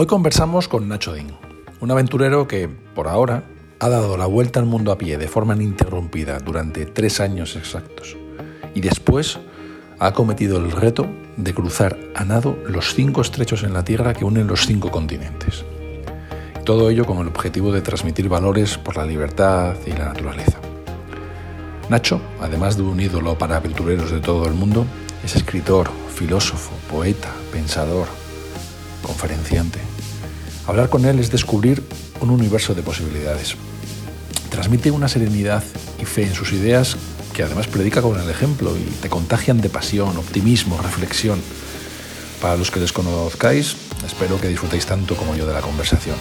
Hoy conversamos con Nacho Din, un aventurero que, por ahora, ha dado la vuelta al mundo a pie de forma ininterrumpida durante tres años exactos y después ha cometido el reto de cruzar a nado los cinco estrechos en la Tierra que unen los cinco continentes. Todo ello con el objetivo de transmitir valores por la libertad y la naturaleza. Nacho, además de un ídolo para aventureros de todo el mundo, es escritor, filósofo, poeta, pensador, conferenciante. Hablar con él es descubrir un universo de posibilidades. Transmite una serenidad y fe en sus ideas que además predica con el ejemplo y te contagian de pasión, optimismo, reflexión. Para los que les conozcáis, espero que disfrutéis tanto como yo de la conversación.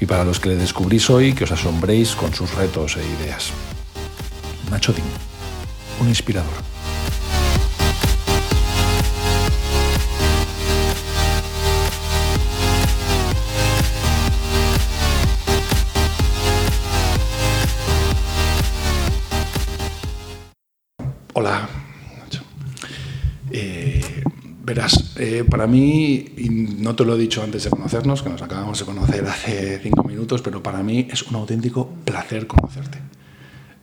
Y para los que le descubrís hoy, que os asombréis con sus retos e ideas. Nacho Din, un inspirador. Eh, para mí, y no te lo he dicho antes de conocernos, que nos acabamos de conocer hace cinco minutos, pero para mí es un auténtico placer conocerte.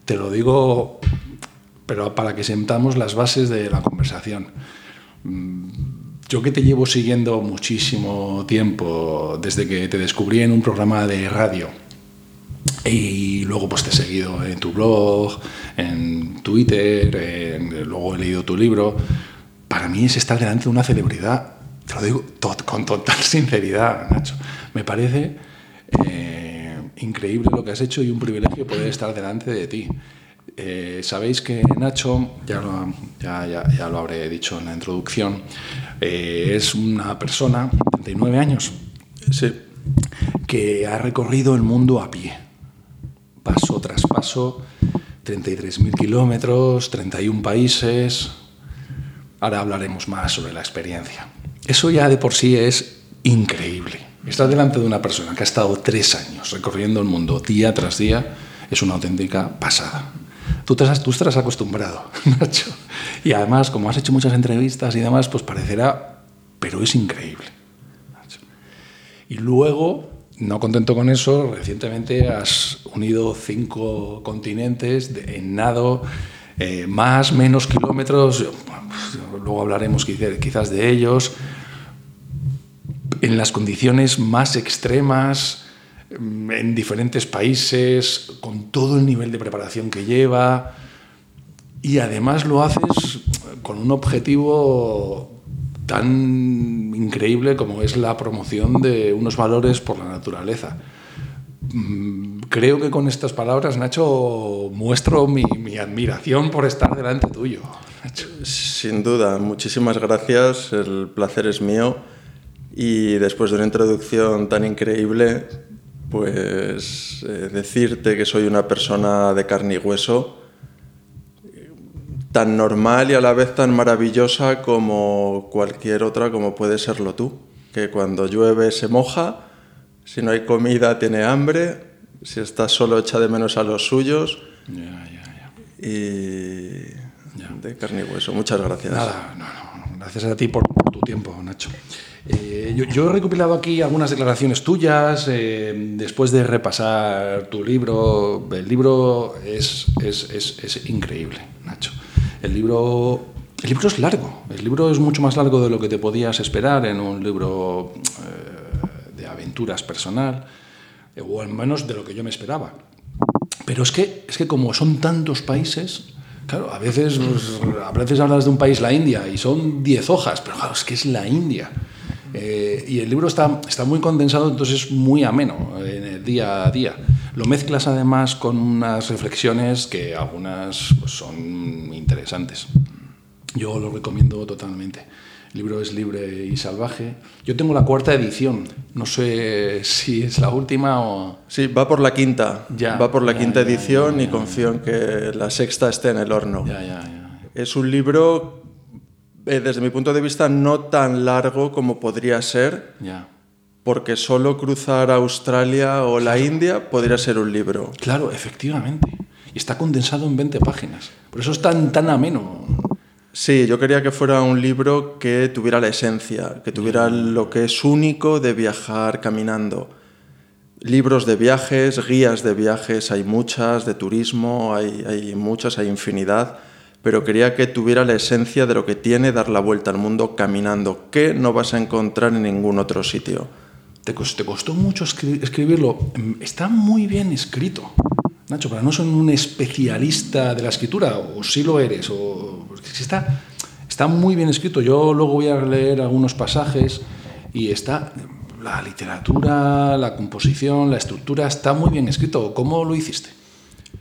Te lo digo, pero para que sentamos las bases de la conversación. Mm, yo que te llevo siguiendo muchísimo tiempo, desde que te descubrí en un programa de radio, y luego pues te he seguido en tu blog, en Twitter, luego he leído tu libro. Para mí es estar delante de una celebridad, te lo digo con total sinceridad, Nacho. Me parece eh, increíble lo que has hecho y un privilegio poder estar delante de ti. Eh, sabéis que Nacho, ya lo, habré dicho en la introducción, eh, es una persona, de 39 años, que ha recorrido el mundo a pie paso tras paso, 33.000 kilómetros, 31 países. Ahora hablaremos más sobre la experiencia. Eso ya de por sí es increíble. Estar delante de una persona que ha estado tres años recorriendo el mundo día tras día es una auténtica pasada. Tú, te tú estarás acostumbrado, Nacho. Y además, como has hecho muchas entrevistas y demás, pues parecerá, pero es increíble. Y luego no contento con eso, recientemente has unido cinco continentes en nado, eh, más, menos kilómetros, luego hablaremos quizás de ellos, en las condiciones más extremas, mm, en diferentes países, con todo el nivel de preparación que lleva, y además lo haces con un objetivo tan increíble como es la promoción de unos valores por la naturaleza. Mm, creo que con estas palabras, Nacho, muestro mi, admiración por estar delante tuyo. Sin duda, muchísimas gracias, el placer es mío y después de una introducción tan increíble, pues eh, decirte que soy una persona de carne y hueso, tan normal y a la vez tan maravillosa como cualquier otra, como puede serlo tú. Que cuando llueve se moja, si no hay comida tiene hambre, si estás solo echa de menos a los suyos. Ya, ya, ya. Y de carne y hueso. Muchas gracias. Nada, no, no. Gracias a ti por, tu tiempo, Nacho. Eh, yo, he recopilado aquí algunas declaraciones tuyas eh, después de repasar tu libro. El libro es, es, es, es increíble, Nacho. El libro, el libro es largo, el libro es mucho más largo de lo que te podías esperar en un libro eh, aventuras personal, eh, o al menos de lo que yo me esperaba. Pero es que, es que como son tantos países, claro, a veces, pues, a veces hablas de un país, la India, y son 10 hojas, pero claro, es que es la India. Eh, y el libro está, está muy condensado, entonces es muy ameno en el día a día. Lo mezclas además con unas reflexiones que algunas pues, son interesantes. Yo lo recomiendo totalmente. El libro es libre y salvaje. Yo tengo la cuarta edición. No sé si es la última o... Sí, va por la quinta. Ya, va por la quinta edición y confío en que la sexta esté en el horno. Es un libro eh, desde mi punto de vista, no tan largo como podría ser, porque solo cruzar Australia o la India podría ser un libro. Claro, efectivamente. Y está condensado en 20 páginas. Por eso es tan, tan ameno. Sí, yo quería que fuera un libro que tuviera la esencia, que tuviera lo que es único de viajar caminando. Libros de viajes, guías de viajes, hay muchas, de turismo, hay, hay muchas, hay infinidad, pero quería que tuviera la esencia de lo que tiene dar la vuelta al mundo caminando, que no vas a encontrar en ningún otro sitio. ¿Te costó, mucho escri- escribirlo? Está muy bien escrito. Nacho, pero no soy un especialista de la escritura, o sí lo eres, o está, está muy bien escrito. Yo luego voy a leer algunos pasajes y está la literatura, la composición, la estructura, está muy bien escrito. ¿Cómo lo hiciste?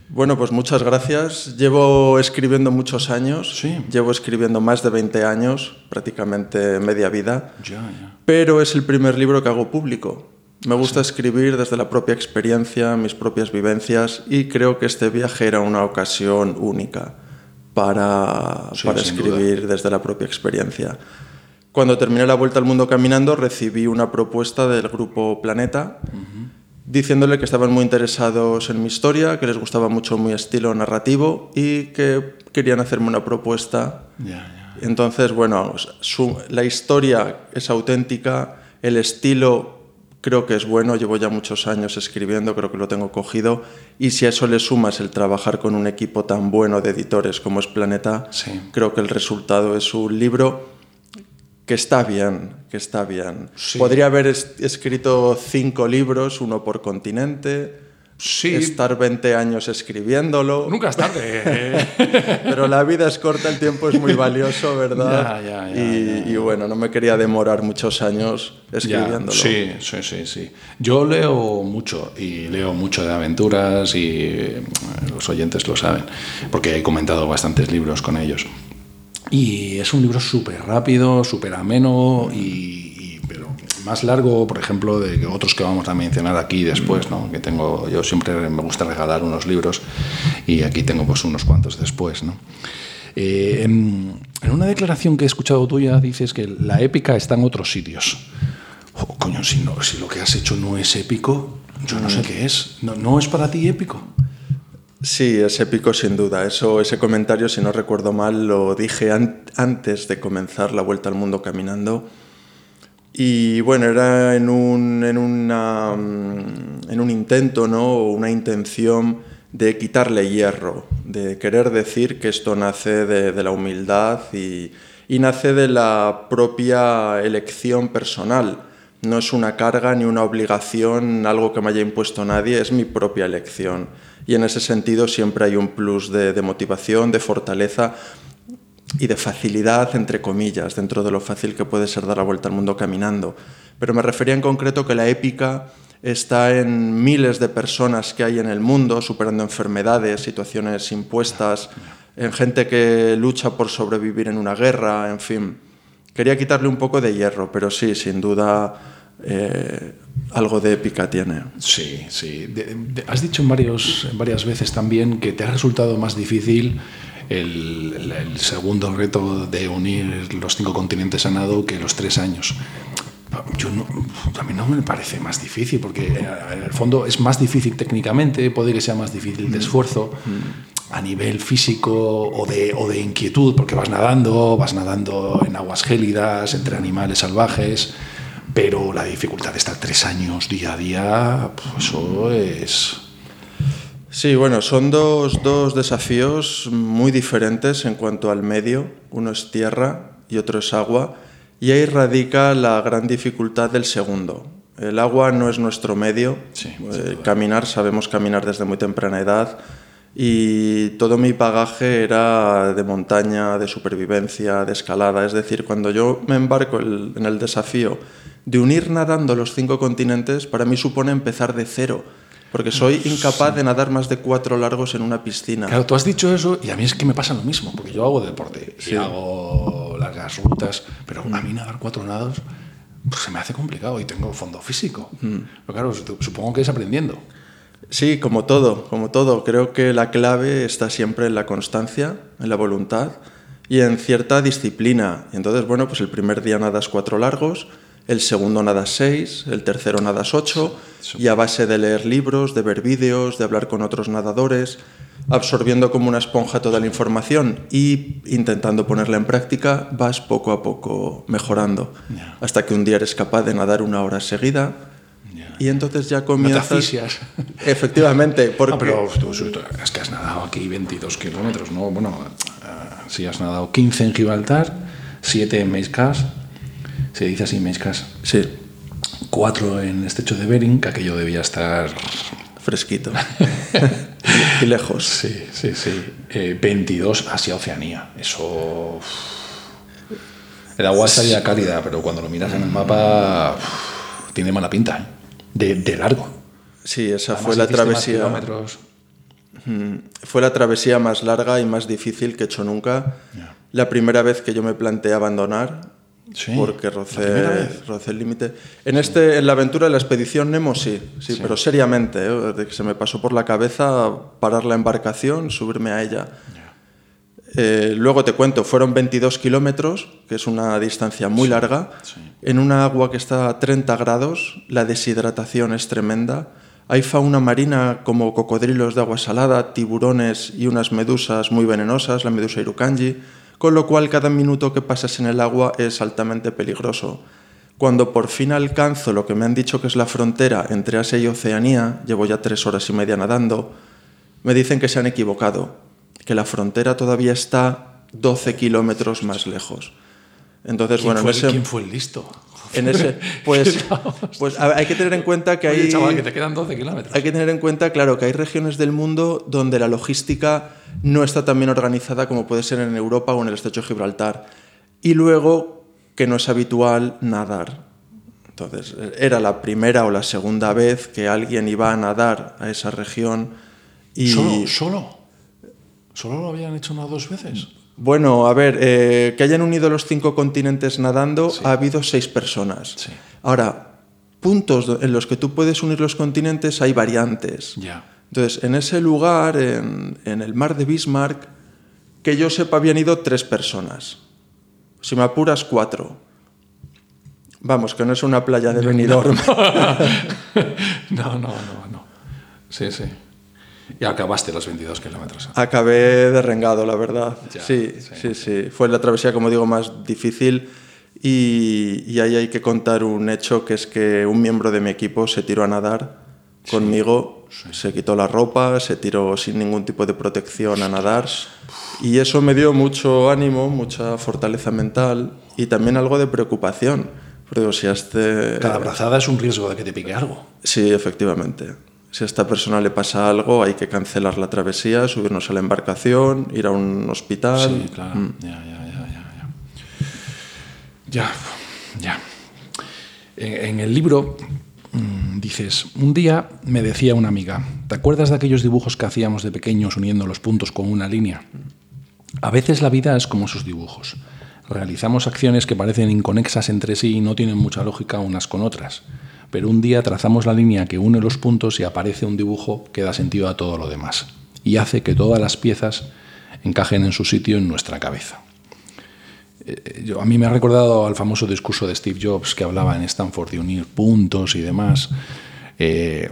Bueno, pues muchas gracias. Llevo escribiendo muchos años, Sí. llevo escribiendo más de 20 años, prácticamente media vida. Ya, ya. pero es el primer libro que hago público. Me gusta escribir desde la propia experiencia, mis propias vivencias y creo que este viaje era una ocasión única para, Sí, para escribir desde la propia experiencia. Cuando terminé la vuelta al mundo caminando recibí una propuesta del grupo Planeta diciéndole que estaban muy interesados en mi historia, que les gustaba mucho mi estilo narrativo y que querían hacerme una propuesta Ya, ya. entonces, bueno, su- la historia es auténtica, el estilo creo que es bueno, llevo ya muchos años escribiendo, creo que lo tengo cogido, y si a eso le sumas el trabajar con un equipo tan bueno de editores como es Planeta, Sí. creo que el resultado es un libro que está bien, que está bien. Sí. Podría haber es- escrito cinco libros, uno por continente, Sí, estar 20 años escribiéndolo. nunca es tarde. Pero la vida es corta, el tiempo es muy valioso, ¿verdad? Ya, ya, ya, y, bueno, no me quería demorar muchos años escribiéndolo. sí, sí, sí, sí. Yo leo mucho y leo mucho de aventuras y eh, los oyentes lo saben, porque he comentado bastantes libros con ellos. Y es un libro súper rápido, súper ameno y, más largo, por ejemplo, de otros que vamos a mencionar aquí después, ¿no? Que tengo, yo siempre me gusta regalar unos libros y aquí tengo pues unos cuantos después, ¿no? Eh, en, en una declaración que he escuchado tuya dices que la épica está en otros sitios. Oh, coño, si, no, si lo que has hecho no es épico, yo no sé qué es. ¿No, no es para ti épico? Sí, es épico sin duda. Eso, ese comentario, si no recuerdo mal, lo dije an- antes de comenzar la vuelta al mundo caminando. Y bueno, era en un, en una, mm, en un intento, ¿no? Una intención de quitarle hierro, de querer decir que esto nace de, la humildad y, y nace de la propia elección personal. No es una carga ni una obligación, algo que me haya impuesto nadie, es mi propia elección. Y en ese sentido siempre hay un plus de motivación, de fortaleza y de facilidad, entre comillas, dentro de lo fácil que puede ser dar la vuelta al mundo caminando. Pero me refería en concreto que la épica está en miles de personas que hay en el mundo, superando enfermedades, situaciones impuestas, en gente que lucha por sobrevivir en una guerra, en fin. Quería quitarle un poco de hierro, pero sí, sin duda, eh, algo de épica tiene. Sí, sí. De- de- has dicho en varios, varias veces también que te ha resultado más difícil el, el- segundo reto de unir los cinco continentes a nado que los tres años. Yo no, a mí no me parece más difícil, porque eh, en el fondo es más difícil técnicamente, puede que sea más difícil de esfuerzo a nivel físico o de, o de inquietud, porque vas nadando, vas nadando en aguas gélidas, entre animales salvajes, pero la dificultad de estar tres años día a día, pues eso es... Sí, bueno, son dos, dos desafíos muy diferentes en cuanto al medio. Uno es tierra y otro es agua. Y ahí radica la gran dificultad del segundo. El agua no es nuestro medio. Sí, Eh, caminar, sabemos caminar desde muy temprana edad. Y todo mi bagaje era de montaña, de supervivencia, de escalada. Es decir, cuando yo me embarco el- en el desafío de unir nadando los cinco continentes, para mí supone empezar de cero. Porque soy incapaz de nadar más de cuatro largos en una piscina. Claro, tú has dicho eso y a mí es que me pasa lo mismo, porque yo hago deporte y hago largas rutas, pero a mí nadar cuatro nados pues, se me hace complicado y tengo fondo físico. Pero claro, su- supongo que es aprendiendo. Sí, como todo, como todo. Creo que la clave está siempre en la constancia, en la voluntad y en cierta disciplina. Y entonces, bueno, pues el primer día nadas cuatro largos el segundo nadas 6, el tercero nadas 8, y a base de leer libros, de ver vídeos, de hablar con otros nadadores, absorbiendo como una esponja toda la información y intentando ponerla en práctica, vas poco a poco mejorando, hasta que un día eres capaz de nadar una hora seguida. Y entonces ya No te comienzas... Efectivamente, porque... No, pero tú, tú- es que has nadado aquí 22 kilómetros, ¿no? Bueno, eh, si has nadado 15 en Gibraltar, 7 en Meiskas, se dice así Meiskas, Sí, 4 en Estrecho de Bering, que aquello debía estar... fresquito. y lejos. Sí, sí, sí. Eh, 22 hacia Oceanía. Eso... El agua estaría cálida, pero cuando lo miras en el mapa tiene mala pinta, ¿eh? De, de largo. Sí, esa Además, fue la travesía. kilómetros. Mm, Fue la travesía más larga y más difícil que he hecho nunca. La primera vez que yo me planteé abandonar, Sí, porque rocé, rocé el límite. En, este, en la aventura de la expedición Nemo sí, sí, Sí. pero seriamente. ¿eh? De que se me pasó por la cabeza parar la embarcación, subirme a ella. Eh, luego te cuento, fueron 22 kilómetros, que es una distancia muy larga, sí. en una agua que está a 30 grados, la deshidratación es tremenda. Hay fauna marina como cocodrilos de agua salada, tiburones y unas medusas muy venenosas, la medusa irukanji, con lo cual cada minuto que pasas en el agua es altamente peligroso. Cuando por fin alcanzo lo que me han dicho que es la frontera entre Asia y Oceanía, llevo ya tres horas y media nadando, me dicen que se han equivocado, que la frontera todavía está 12 kilómetros más lejos. Entonces, ¿Quién, bueno, en fue, ese, quién fue el listo? en ese, pues, pues a hay que tener en cuenta que Oye, hay, chaval, que te quedan 12 kilómetros. hay que tener en cuenta, claro, que hay regiones del mundo donde la logística no está tan bien organizada como puede ser en Europa o en el Estrecho de Gibraltar. Y luego que no es habitual nadar. Entonces, era la primera o la segunda vez que alguien iba a nadar a esa región y ¿Solo? ¿Solo? ¿Solo lo habían hecho unas dos veces? Bueno, a ver, eh, que hayan unido los cinco continentes nadando, ha habido seis personas. Sí. Ahora, puntos en los que tú puedes unir los continentes hay variantes. Ya. Entonces, en ese lugar, en, en el mar de Bismarck, que yo sepa, habían ido tres personas. Si me apuras, cuatro. Vamos, que no es una playa de Benidorm. No, no, no, no. Sí, sí. Y acabaste los 22 kilómetros. Acabé derrengado, la verdad. Ya, sí, sí. sí, sí, Fue la travesía, como digo, más difícil. Y, y ahí hay que contar un hecho que es que un miembro de mi equipo se tiró a nadar conmigo, se quitó la ropa, se tiró sin ningún tipo de protección a nadar. Y eso me dio mucho ánimo, mucha fortaleza mental y también algo de preocupación. Pero si a este... Cada brazada es un riesgo de que te pique algo. Sí, efectivamente. Si a esta persona le pasa algo, hay que cancelar la travesía, subirnos a la embarcación, ir a un hospital. Sí, claro. Ya, ya, ya, ya, ya. Ya, ya. En, en el libro mm, dices, un día me decía una amiga, ¿te acuerdas de aquellos dibujos que hacíamos de pequeños uniendo los puntos con una línea? A veces la vida es como esos dibujos. Realizamos acciones que parecen inconexas entre sí y no tienen mucha lógica unas con otras. Pero un día trazamos la línea que une los puntos y aparece un dibujo que da sentido a todo lo demás y hace que todas las piezas encajen en su sitio en nuestra cabeza. Eh, a mí me ha recordado al famoso discurso de Steve Jobs que hablaba en Stanford de unir puntos y demás. Eh,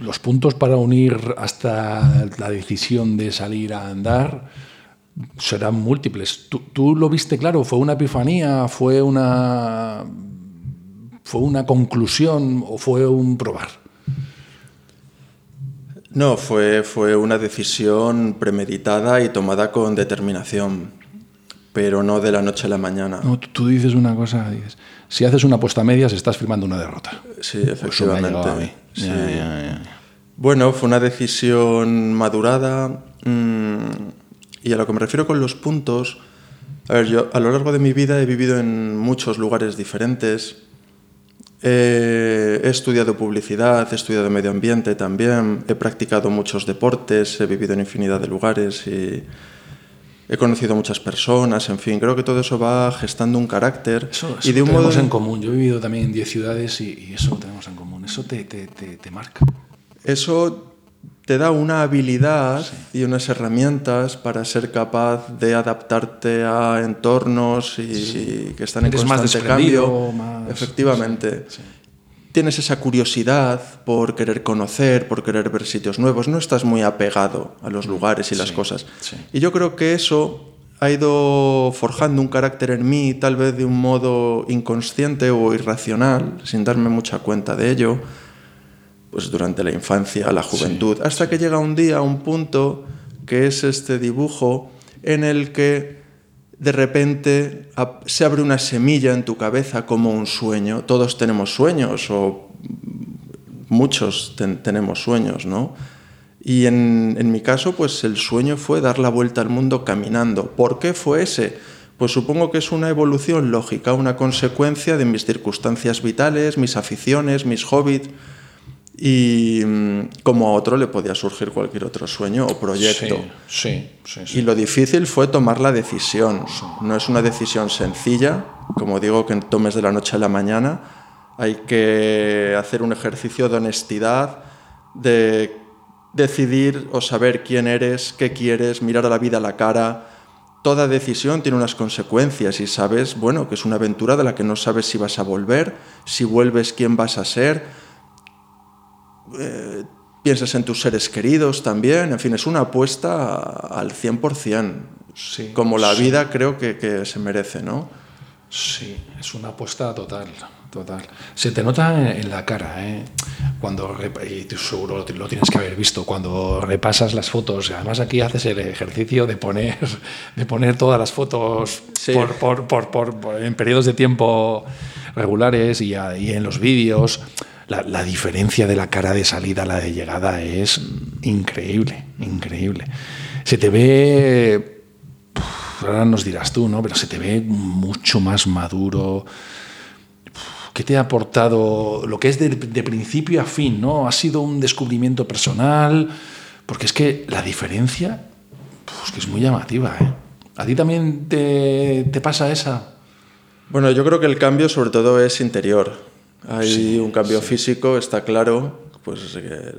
los puntos para unir hasta la decisión de salir a andar serán múltiples. ¿Tú, tú lo viste claro? ¿Fue una epifanía? ¿Fue una, ¿Fue una conclusión? ¿O fue un probar? No, fue, fue una decisión premeditada y tomada con determinación, pero no de la noche a la mañana. No, tú, dices una cosa, dices, si haces una apuesta a medias estás firmando una derrota. Sí, Pues ha llegado a mí. efectivamente. Sí. ya, ya, ya. Bueno, fue una decisión madurada mm, y a lo que me refiero con los puntos, a ver, yo a lo largo de mi vida he vivido en muchos lugares diferentes, Eh, he estudiado publicidad, he estudiado medio ambiente también, he practicado muchos deportes, he vivido en infinidad de lugares y he conocido muchas personas, en fin, creo que todo eso va gestando un carácter Eso, y de un lo modo tenemos en común. Yo he vivido también en 10 ciudades y, y eso lo tenemos en común. Eso te, te, te, te marca. Eso te da una habilidad y unas herramientas para ser capaz de adaptarte a entornos y que están en Eres más constante desprendido, cambio. más- Efectivamente. Sí. Tienes esa curiosidad por querer conocer, por querer ver sitios nuevos. No estás muy apegado a los lugares y las Sí, cosas. sí. Y yo creo que eso ha ido forjando un carácter en mí, tal vez de un modo inconsciente o irracional, sin darme mucha cuenta de ello, pues durante la infancia, la juventud, hasta que llega un día, un punto, que es este dibujo en el que de repente se abre una semilla en tu cabeza como un sueño. Todos tenemos sueños o muchos ten- tenemos sueños, ¿no? Y en, en mi caso, pues el sueño fue dar la vuelta al mundo caminando. ¿Por qué fue ese? Pues supongo que es una evolución lógica, una consecuencia de mis circunstancias vitales, mis aficiones, mis hobbies. Y mm, como a otro le podía surgir cualquier otro sueño o proyecto. Sí, sí, sí. sí. Y lo difícil fue tomar la decisión. No es una decisión sencilla, como digo, que tomes de la noche a la mañana. Hay que hacer un ejercicio de honestidad, de decidir o saber quién eres, qué quieres, mirar a la vida a la cara. Toda decisión tiene unas consecuencias y sabes, bueno, que es una aventura de la que no sabes si vas a volver, si vuelves, quién vas a ser piensas en tus seres queridos también, en fin, es una apuesta al 100%, Sí, como la sí. vida creo que, que se merece, ¿no? Sí, es una apuesta total, total. Se te nota en, la cara, ¿eh? Cuando, y tú seguro lo ti- lo tienes que haber visto, cuando repasas las fotos, además aquí haces el ejercicio de poner, de poner todas las fotos Sí. por, por- por- por- por- en periodos de tiempo regulares y, a- y en los vídeos. La, diferencia de la cara de salida a la de llegada es increíble, increíble. Se te ve ahora nos dirás tú, ¿no? Pero se te ve mucho más maduro. ¿Qué te ha aportado lo que es de, principio a fin, ¿no? ¿Ha sido un descubrimiento personal? Porque es que la diferencia que es muy llamativa, ¿eh? ¿A ti también te, te pasa esa? Bueno, yo creo que el cambio sobre todo es interior. Hay Sí, un cambio físico, está claro, pues que,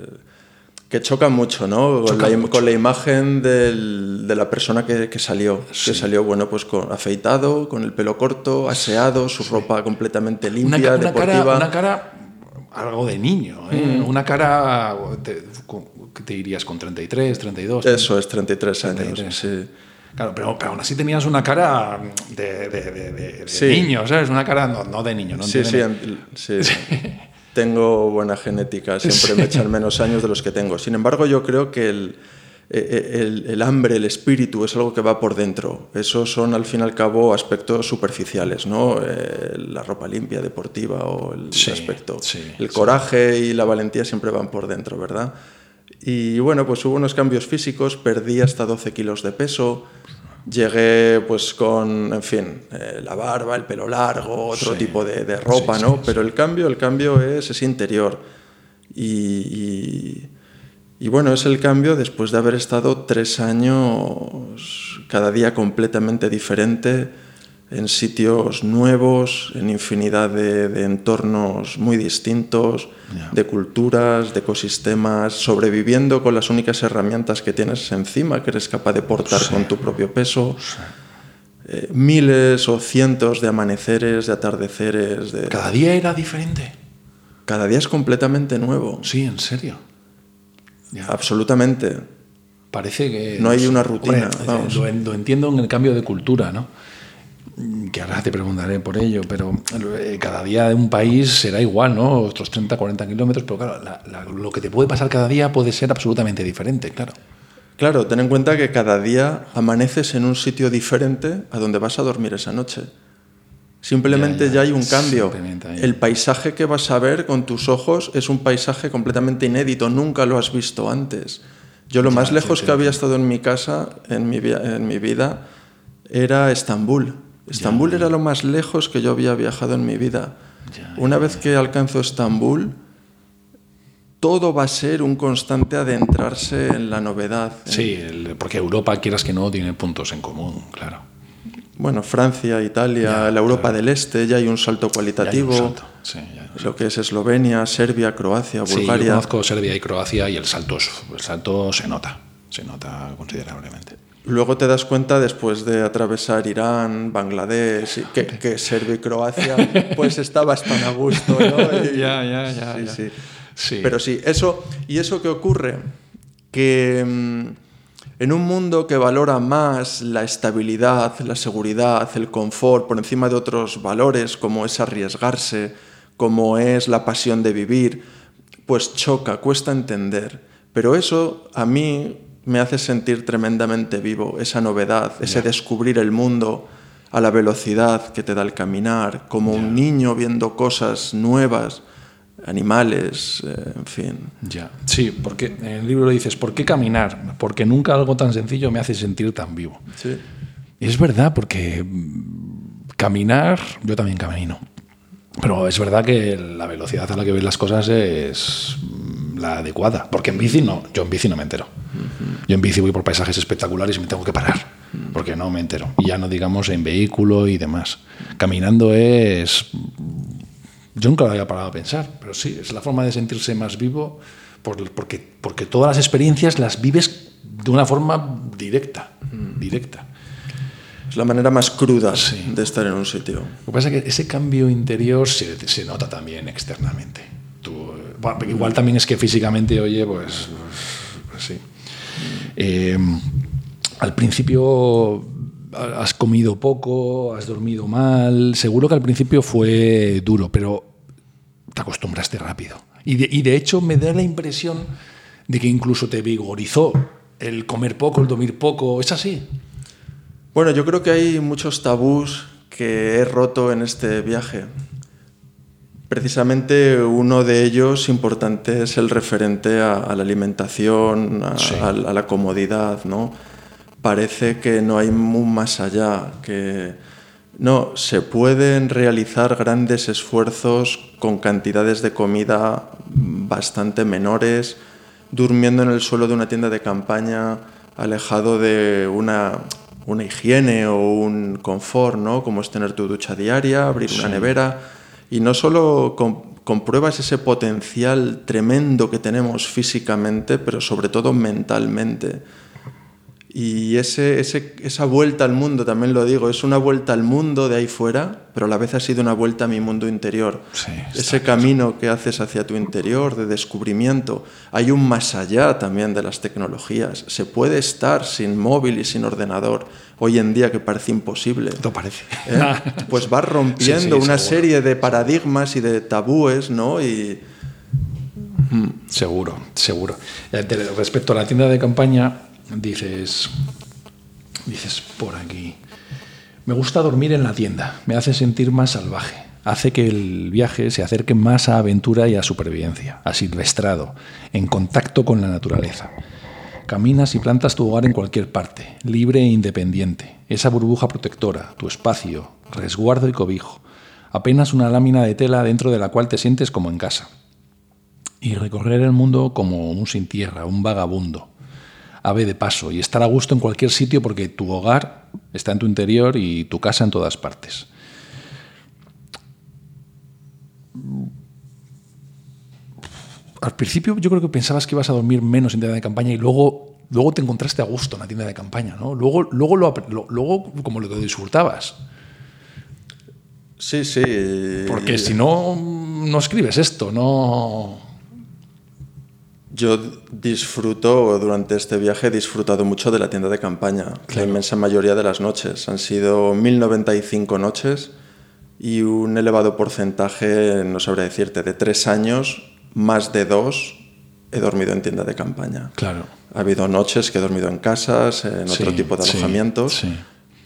que choca mucho, ¿no? Con, Choca la, im- mucho. con la imagen del- de la persona que, que salió. Sí. Que salió, bueno, pues con, afeitado, con el pelo corto, aseado, su ropa completamente Una, limpia, ca- una deportiva. cara, una cara algo de niño, ¿eh? Una cara, te, ¿qué te dirías? ¿Con 33, 32? Eso es 33 años. 33. sí. Claro, pero, pero aún así tenías una cara de, de- de- de- Sí. niño, ¿sabes? Una cara no, no de niño, ¿no? Sí, sí, sí. Tengo buena genética, siempre me echan menos años de los que tengo. Sin embargo, yo creo que el, el- el hambre, el espíritu es algo que va por dentro. Esos son, al fin y al cabo, aspectos superficiales, ¿no? Eh, la ropa limpia, deportiva o el Sí, aspecto. sí, el sí. coraje y la valentía siempre van por dentro, ¿verdad? Y bueno, pues hubo unos cambios físicos, perdí hasta 12 kilos de peso, llegué pues con, en fin, eh, la barba, el pelo largo, otro Sí. tipo de, de ropa, Sí, ¿no? Pero el cambio, el cambio es, es interior. Y, y- y bueno, es el cambio después de haber estado tres años cada día completamente diferente, en sitios nuevos, en infinidad de, de entornos muy distintos, Ya. de culturas, de ecosistemas, sobreviviendo con las únicas herramientas que tienes encima, que eres capaz de portar Sí. con tu propio peso. Eh, miles o cientos de amaneceres, de atardeceres, de... Cada día era diferente. cada día es completamente nuevo. Sí, en serio. Ya. Absolutamente. Parece que... No hay una rutina, Hombre, vamos. Lo, lo entiendo en el cambio de cultura, ¿no? Mm, Que ahora te preguntaré por ello, pero eh, cada día de un país será igual, ¿no? Otros 30, 40 kilómetros, pero claro, la- la- lo que te puede pasar cada día puede ser absolutamente diferente, claro. Claro, ten en cuenta que cada día amaneces en un sitio diferente a donde vas a dormir esa noche. Simplemente Ya, ya, ya, hay un cambio. El paisaje que vas a ver con tus ojos es un paisaje completamente inédito, nunca lo has visto antes. Yo lo más lejos que había estado en mi casa, en mi, en mi vida, era Estambul. Estambul era lo más lejos que yo había viajado en mi vida. Ya, Una vez que alcanzo Estambul, todo va a ser un constante adentrarse en la novedad. Sí, el- porque Europa, quieras que no, tiene puntos en común, claro. bueno, Francia, Italia, la Europa del Este, ya hay un salto cualitativo. Ya hay un salto, sí, ya hay un Lo que es Eslovenia, Serbia, Croacia, Sí, yo Bulgaria. conozco Serbia y Croacia y el salto, el salto se nota, se nota considerablemente. Luego te das cuenta después de atravesar Irán, Bangladesh, que, que Serbia y Croacia, pues estabas tan a gusto, ¿no? Y- Ya, ya, ya, Sí, ya. sí. Sí. Pero sí, eso, ¿y eso qué ocurre? Que mm, en un mundo que valora más la estabilidad, la seguridad, el confort, por encima de otros valores como es arriesgarse, como es la pasión de vivir, pues choca, cuesta entender. Pero eso a mí me hace sentir tremendamente vivo, esa novedad, ese descubrir el mundo a la velocidad que te da el caminar, como un niño viendo cosas nuevas, animales, eh, en fin. Ya. Sí, porque en el libro dices, ¿por qué caminar? Porque nunca algo tan sencillo me hace sentir tan vivo. Sí. Y es verdad, porque mm, caminar, yo también camino. Pero es verdad que la velocidad a la que ves las cosas es mm, la adecuada. Porque en bici no, yo en bici no me entero. Yo en bici voy por paisajes espectaculares y me tengo que parar, porque no me entero. Y ya no digamos en vehículo y demás. Caminando es... Yo nunca lo había parado a pensar, pero sí, es la forma de sentirse más vivo por- porque, porque todas las experiencias las vives de una forma directa, directa. Es la manera más cruda Sí. de estar en un sitio. Lo que pasa es que ese cambio interior se, se nota también externamente. Igual también es que físicamente, oye, pues, pues sí. Eh, al principio has comido poco, has dormido mal. Seguro que al principio fue duro, pero te acostumbraste rápido. Y de, y de hecho me da la impresión de que incluso te vigorizó el comer poco, el dormir poco. ¿Es así? Bueno, yo creo que hay muchos tabús que he roto en este viaje. Precisamente uno de ellos importante es el referente a, a la alimentación, a, Sí. a- a la comodidad, ¿no? Parece que no hay más allá, que no, se pueden realizar grandes esfuerzos con cantidades de comida bastante menores, durmiendo en el suelo de una tienda de campaña, alejado de una, una higiene o un confort, ¿no? Como es tener tu ducha diaria, abrir una nevera. Y no solo com- compruebas ese potencial tremendo que tenemos físicamente, pero sobre todo mentalmente. Y ese, ese- esa vuelta al mundo, también lo digo, es una vuelta al mundo de ahí fuera, pero a la vez ha sido una vuelta a mi mundo interior. Sí, ese camino que haces hacia tu interior de descubrimiento. Hay un más allá también de las tecnologías. Se puede estar sin móvil y sin ordenador hoy en día que parece imposible. ¿No parece? ¿eh? Pues vas rompiendo Sí, sí, una seguro. serie de paradigmas y de tabúes, ¿no? Y Seguro, seguro. Eh, Respecto a la tienda de campaña, dices, dices por aquí, me gusta dormir en la tienda, me hace sentir más salvaje, hace que el viaje se acerque más a aventura y a supervivencia, a silvestrado, en contacto con la naturaleza. Caminas y plantas tu hogar en cualquier parte, libre e independiente, esa burbuja protectora, tu espacio, resguardo y cobijo, apenas una lámina de tela dentro de la cual te sientes como en casa. Y recorrer el mundo como un sin tierra, un vagabundo, ave de paso y estar a gusto en cualquier sitio porque tu hogar está en tu interior y tu casa en todas partes. Al principio yo creo que pensabas que ibas a dormir menos en tienda de campaña y luego, luego te encontraste a gusto en la tienda de campaña, ¿no? Luego, luego, lo, luego como lo disfrutabas. sí, sí. Porque si no, no escribes esto, no... Yo disfruto, durante este viaje he disfrutado mucho de la tienda de campaña, la inmensa mayoría de las noches. Han sido 1095 noches y un elevado porcentaje, no sabría decirte, de tres años, más de dos, he dormido en tienda de campaña. Claro. Ha habido noches que he dormido en casas, en otro tipo de sí, alojamientos, sí.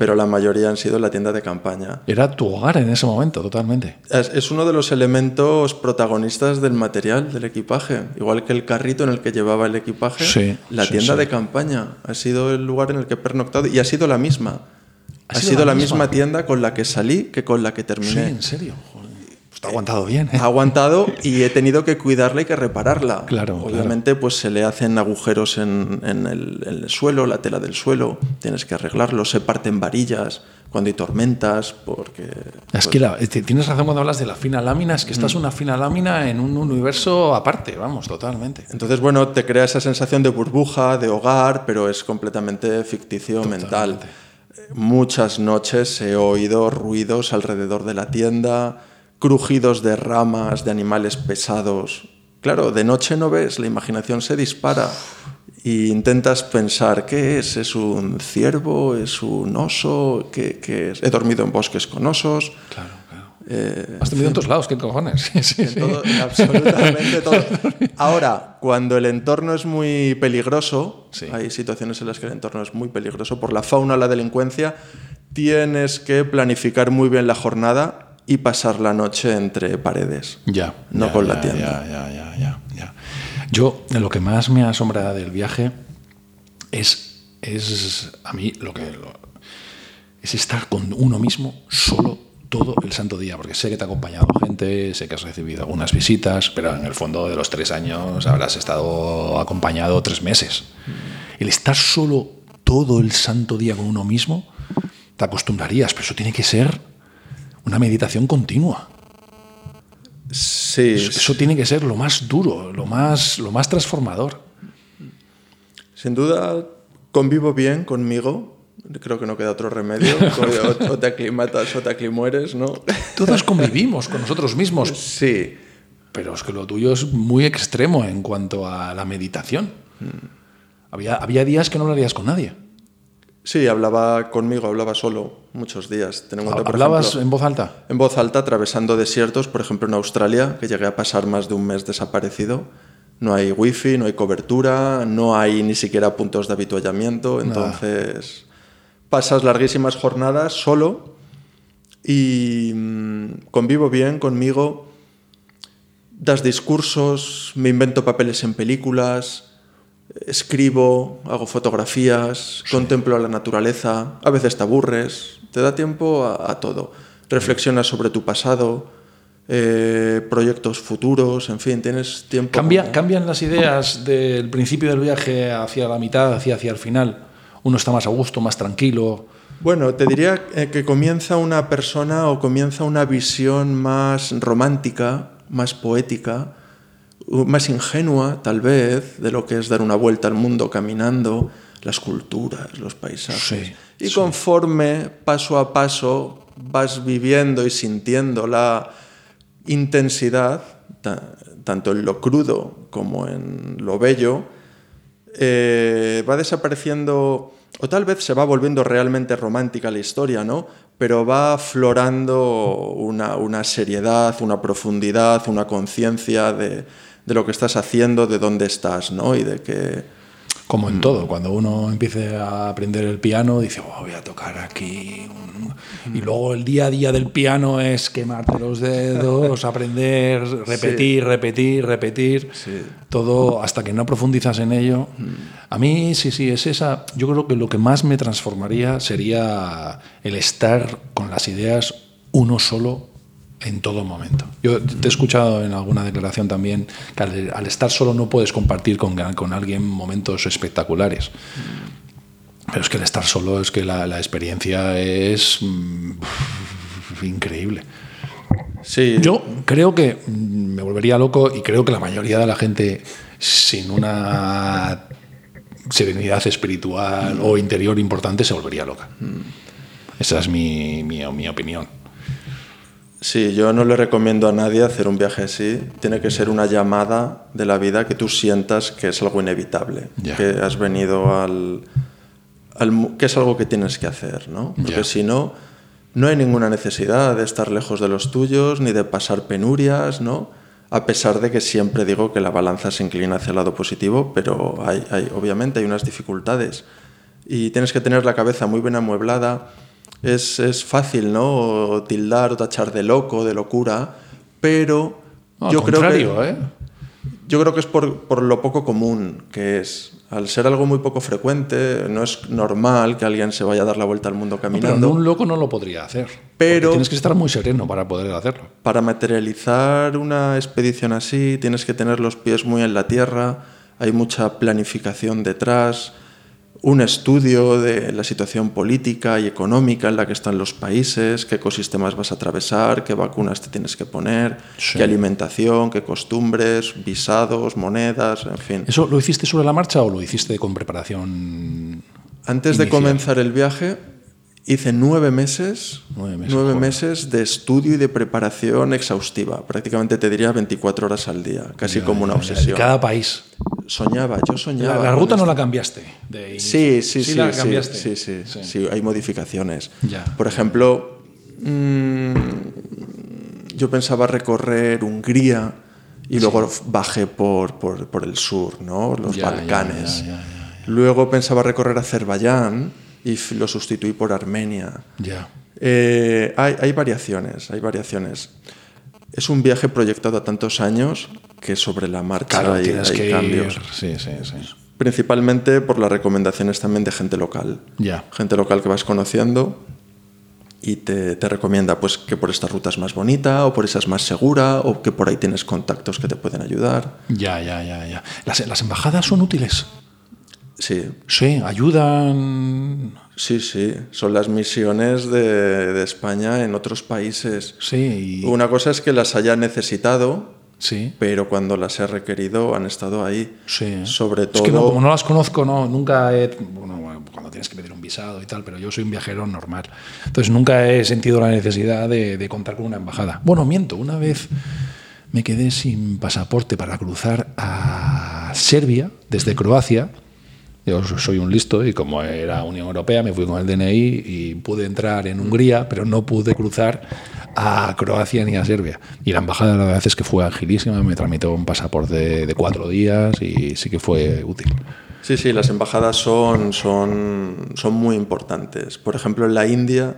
Pero la mayoría han sido en la tienda de campaña. Era tu hogar en ese momento, totalmente. Es, es uno de los elementos protagonistas del material, del equipaje. Igual que el carrito en el que llevaba el equipaje, Sí, la sí, tienda sí. de campaña ha sido el lugar en el que he pernoctado y ha sido la misma. ¿Ha Ha, sido sido, la misma? misma tienda con la que salí que con la que Sí, terminé. en serio. Ha aguantado bien. ¿eh? Ha aguantado y he tenido que cuidarla y que repararla. Claro, Obviamente, pues se le hacen agujeros en, en el, en el suelo, la tela del suelo, tienes que arreglarlo, se parten varillas cuando hay tormentas, porque... Es pues, que la- te- tienes razón cuando hablas de la fina lámina, es que estás una fina lámina en un universo aparte, vamos, totalmente. Entonces, bueno, te crea esa sensación de burbuja, de hogar, pero es completamente ficticio mental. Muchas noches he oído ruidos alrededor de la tienda, crujidos de ramas, de animales pesados. Claro, de noche no ves, la imaginación se dispara y intentas pensar, ¿qué es? ¿Es un ciervo? ¿Es un oso? ¿Qué, qué es? He dormido en bosques con osos. Claro, claro. Eh, Has tenido en todos lados, ¿qué cojones? Sí, todo, absolutamente todo. Ahora, cuando el entorno es muy peligroso, hay situaciones en las que el entorno es muy peligroso por la fauna o la delincuencia, tienes que planificar muy bien la jornada y pasar la noche entre paredes. Ya. No ya, con la ya, tienda. Ya, ya, ya, ya, ya. Yo, lo que más me asombra del viaje es, es a mí, lo que. lo- es estar con uno mismo solo todo el santo día, porque sé que te ha acompañado gente, sé que has recibido algunas visitas, pero en el fondo de los tres años habrás estado acompañado tres meses. El estar solo todo el santo día con uno mismo, te acostumbrarías, pero eso tiene que ser una meditación continua. Sí, Eso tiene que ser lo más duro, lo más, lo más transformador. sin duda convivo bien conmigo. Creo que no queda otro remedio. O, te aclimatas o te aclimueres, ¿no? Todos convivimos con nosotros mismos, Sí. pero es que lo tuyo es muy extremo en cuanto a la meditación. Había, había días que no hablarías con nadie. Sí, hablaba conmigo, hablaba solo muchos días. Ten en cuenta, por ¿Hablabas ejemplo, en voz alta? En voz alta, atravesando desiertos, por ejemplo en Australia, que llegué a pasar más de un mes desaparecido. No hay wifi, no hay cobertura, no hay ni siquiera puntos de habituallamiento. Entonces, pasas larguísimas jornadas solo y mm, convivo bien conmigo. Das discursos, me invento papeles en películas, escribo, hago fotografías, contemplo la naturaleza, a veces te aburres, te da tiempo a, a todo. Reflexionas sobre tu pasado, eh, proyectos futuros, en fin, tienes tiempo. Cambia- como- ¿Cambian las ideas del principio del viaje hacia la mitad, hacia, hacia el final? Uno está más a gusto, más tranquilo. Bueno, te diría eh, que comienza una persona o comienza una visión más romántica, más poética, más ingenua, tal vez, de lo que es dar una vuelta al mundo caminando, las culturas, los paisajes. Sí, y conforme, paso a paso, vas viviendo y sintiendo la intensidad, ta- tanto en lo crudo como en lo bello, eh, va desapareciendo, o tal vez se va volviendo realmente romántica la historia, ¿no? Pero va aflorando una, una seriedad, una profundidad, una conciencia de, de lo que estás haciendo, de dónde estás, ¿no? Y de que... Como en todo, cuando uno empiece a aprender el piano, dice, "Oh, voy a tocar aquí. un-". Y luego el día a día del piano es quemarte los dedos, aprender, repetir, repetir, repetir. Todo hasta que no profundizas en ello. A mí, sí, sí, es esa. Yo creo que lo que más me transformaría sería el estar con las ideas uno solo en todo momento. Yo te he escuchado en alguna declaración también que al, al estar solo no puedes compartir con, con alguien momentos espectaculares. Pero es que el estar solo es que la, la experiencia es mm, increíble. Sí, Yo creo que mm, me volvería loco y creo que la mayoría de la gente sin una serenidad espiritual o interior importante se volvería loca. Esa es mi, mi, mi opinión. Sí, yo no le recomiendo a nadie hacer un viaje así. Tiene que ser una llamada de la vida que tú sientas que es algo inevitable, que has venido al, que es algo que tienes que hacer, ¿no? Porque si no, no hay ninguna necesidad de estar lejos de los tuyos ni de pasar penurias, ¿no? A pesar de que siempre digo que la balanza se inclina hacia el lado positivo, pero hay, hay- obviamente hay unas dificultades y tienes que tener la cabeza muy bien amueblada. Es, es fácil, ¿no? O tildar o tachar de loco, de locura, pero No, yo creo que ¿eh? yo creo que es por, por lo poco común que es. Al ser algo muy poco frecuente, no es normal que alguien se vaya a dar la vuelta al mundo Pero caminando. un loco no lo podría hacer. Pero- tienes que estar muy sereno para poder hacerlo. Para materializar una expedición así, tienes que tener los pies muy en la tierra, hay mucha planificación detrás, un estudio de la situación política y económica en la que están los países, qué ecosistemas vas a atravesar, qué vacunas te tienes que poner, Sí. qué alimentación, qué costumbres, visados, monedas, en fin. ¿Eso lo hiciste sobre la marcha o lo hiciste con preparación? Antes de comenzar el viaje, hice nueve meses, Nueve meses, nueve meses de estudio y de preparación exhaustiva. Prácticamente te diría 24 horas al día, casi Ya, como una obsesión. De cada país. Soñaba, yo La, soñaba. la con ruta no la cambiaste. de inicio. Sí, sí, sí, la sí, cambiaste. sí, sí, sí, hay modificaciones. Ya. Por ejemplo, mm, yo pensaba recorrer Hungría y luego bajé por, por, por el sur, ¿no? los Ya, Balcanes. Luego pensaba recorrer Azerbaiyán y lo sustituí por Armenia. Ya. Eh, hay, hay variaciones, hay variaciones. Es un viaje proyectado a tantos años que sobre la marcha Claro, hay, hay que cambios. Sí, sí, sí. Principalmente por las recomendaciones también de gente local. Ya. Gente local que vas conociendo y te, te recomienda pues, que por esta ruta es más bonita o por esa es más segura o que por ahí tienes contactos que te pueden ayudar. Ya, ya, ya, ya. ¿Las, las embajadas son útiles? Sí, Sí, ayudan. sí, sí. Son las misiones de, de España en otros países. Sí, y- Una cosa es que las haya necesitado, sí. pero cuando las he requerido han estado ahí. Sí. Sobre Es todo... que no, como no las conozco, no, nunca he. Bueno, bueno, cuando tienes que pedir un visado y tal, pero yo soy un viajero normal. Entonces nunca he sentido la necesidad de, de contar con una embajada. Bueno, miento, una vez me quedé sin pasaporte para cruzar a Serbia desde Croacia. Yo soy un listo y como era Unión Europea me fui con el DNI y pude entrar en Hungría, pero no pude cruzar a Croacia ni a Serbia. Y la embajada la verdad es que fue agilísima, me tramitó un pasaporte de, cuatro días y sí que fue útil. Sí, sí, las embajadas son, son, son muy importantes. Por ejemplo, en la India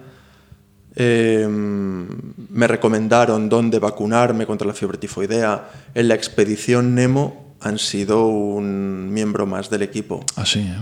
eh, me recomendaron dónde vacunarme contra la fiebre tifoidea. En la expedición Nemo han sido un miembro más del equipo. Así, ¿eh?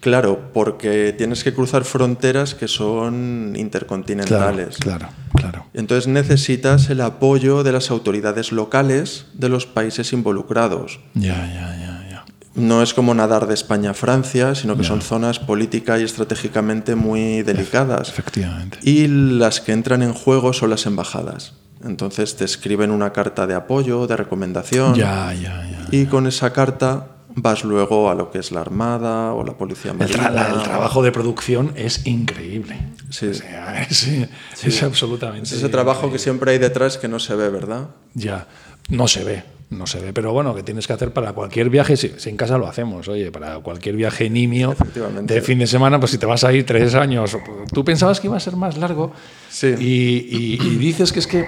Claro, porque tienes que cruzar fronteras que son intercontinentales. claro, claro. Entonces necesitas el apoyo de las autoridades locales de los países involucrados. Ya, ya, ya, ya. No es como nadar de España a Francia, sino que son zonas política y estratégicamente muy delicadas. Efectivamente. Y las que entran en juego son las embajadas. Entonces te escriben una carta de apoyo, de recomendación, Ya, ya, ya. y con esa carta vas luego a lo que es la Armada o la Policía El, Marina. tra- el trabajo de producción es increíble. Sí. O sea, es, es absolutamente. Es ese trabajo que siempre hay detrás que no se ve, ¿verdad? Ya, no se ve, no se ve, pero bueno, que tienes que hacer para cualquier viaje, si, si en casa lo hacemos, oye, para cualquier viaje nimio de fin de semana, pues si te vas a ir tres años, tú pensabas que iba a ser más largo Sí. y, y- y dices que es que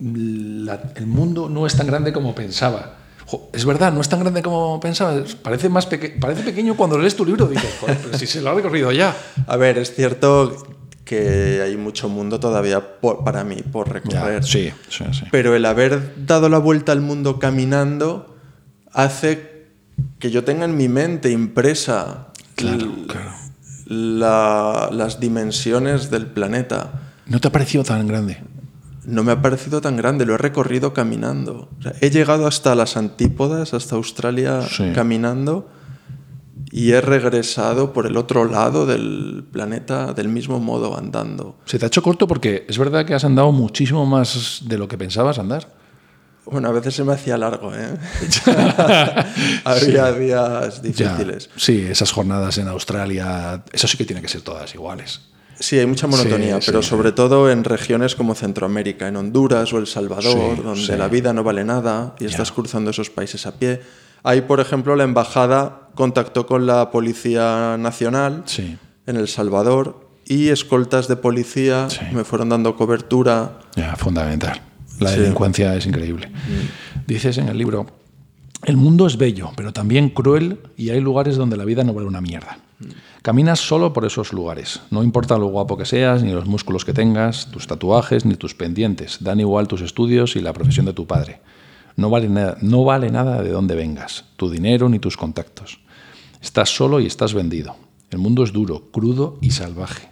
la- el mundo no es tan grande como pensaba. Jo, es verdad, no es tan grande como pensaba, parece, más peque- parece pequeño cuando lees tu libro, dices, joder, pero si se lo ha recorrido ya. A ver, es cierto que hay mucho mundo todavía por- para mí por recorrer. Ya, sí, sí, sí. Pero el haber dado la vuelta al mundo caminando hace que yo tenga en mi mente impresa Claro, claro. la- las dimensiones del planeta. ¿No te ha parecido tan grande? No me ha parecido tan grande, lo he recorrido caminando. O sea, he llegado hasta las antípodas, hasta Australia Sí. caminando y he regresado por el otro lado del planeta del mismo modo andando. Se te ha hecho corto porque es verdad que has andado muchísimo más de lo que pensabas andar. Bueno, a veces se me hacía largo, ¿eh? Había días Ya, difíciles. sí, esas jornadas en Australia, eso sí que tiene que ser todas iguales. Sí, hay mucha monotonía, Sí, pero sí. sobre todo en regiones como Centroamérica, en Honduras o El Salvador, donde la vida no vale nada y estás cruzando esos países a pie. Ahí, por ejemplo, la embajada contactó con la Policía Nacional Sí. en El Salvador y escoltas de policía Sí. me fueron dando cobertura. Ya, fundamental. La Sí. delincuencia es increíble. Dices en el libro, el mundo es bello, pero también cruel y hay lugares donde la vida no vale una mierda. Caminas solo por esos lugares. No importa lo guapo que seas, ni los músculos que tengas, tus tatuajes, ni tus pendientes. Dan igual tus estudios y la profesión de tu padre. No vale, nada, no vale nada de dónde vengas, tu dinero ni tus contactos. Estás solo y estás vendido. El mundo es duro, crudo y salvaje.